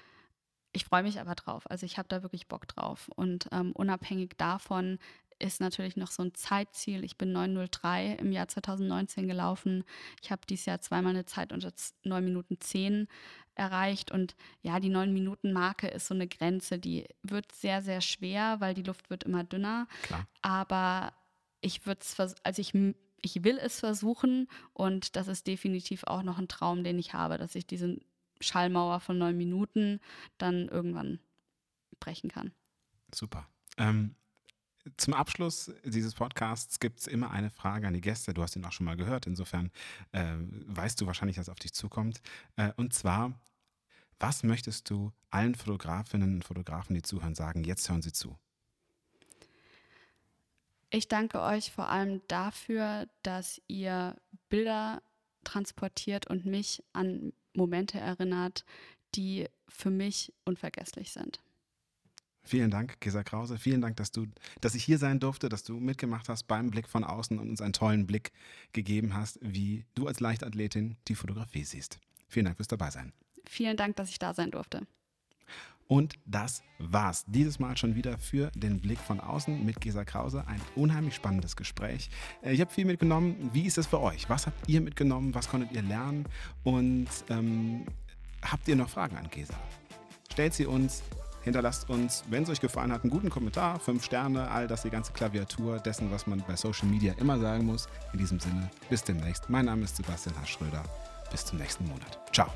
ich freue mich aber drauf. Also ich habe da wirklich Bock drauf. Und ähm, unabhängig davon ist natürlich noch so ein Zeitziel. Ich bin 903 im Jahr 2019 gelaufen. Ich habe dieses Jahr zweimal eine Zeit unter 9 Minuten 10 erreicht. Und ja, die 9 Minuten Marke ist so eine Grenze, die wird sehr, sehr schwer, weil die Luft wird immer dünner. Klar. Aber ich würde es, also ich, ich will es versuchen und das ist definitiv auch noch ein Traum, den ich habe, dass ich diese Schallmauer von neun Minuten dann irgendwann brechen kann. Super. Ähm, zum Abschluss dieses Podcasts gibt es immer eine Frage an die Gäste. Du hast ihn auch schon mal gehört, insofern äh, weißt du wahrscheinlich, was auf dich zukommt. Äh, und zwar, Was möchtest du allen Fotografinnen und Fotografen, die zuhören, sagen? Jetzt hören sie zu. Ich danke euch vor allem dafür, dass ihr Bilder transportiert und mich an Momente erinnert, die für mich unvergesslich sind. Vielen Dank, Gesa Krause. Vielen Dank, dass du, dass ich hier sein durfte, dass du mitgemacht hast beim Blick von außen und uns einen tollen Blick gegeben hast, wie du als Leichtathletin die Fotografie siehst. Vielen Dank fürs Dabeisein. Vielen Dank, dass ich da sein durfte. Und das war's. Dieses Mal schon wieder für den Blick von außen mit Gesa Krause. Ein unheimlich spannendes Gespräch. Äh, ich habe viel mitgenommen. Wie ist es für euch? Was habt ihr mitgenommen? Was konntet ihr lernen? Und ähm, habt ihr noch Fragen an Gesa? Stellt sie uns. Hinterlasst uns, wenn es euch gefallen hat, einen guten Kommentar, fünf Sterne, all das, die ganze Klaviatur dessen, was man bei Social Media immer sagen muss. In diesem Sinne, bis demnächst. Mein Name ist Sebastian H. Schröder. Bis zum nächsten Monat. Ciao.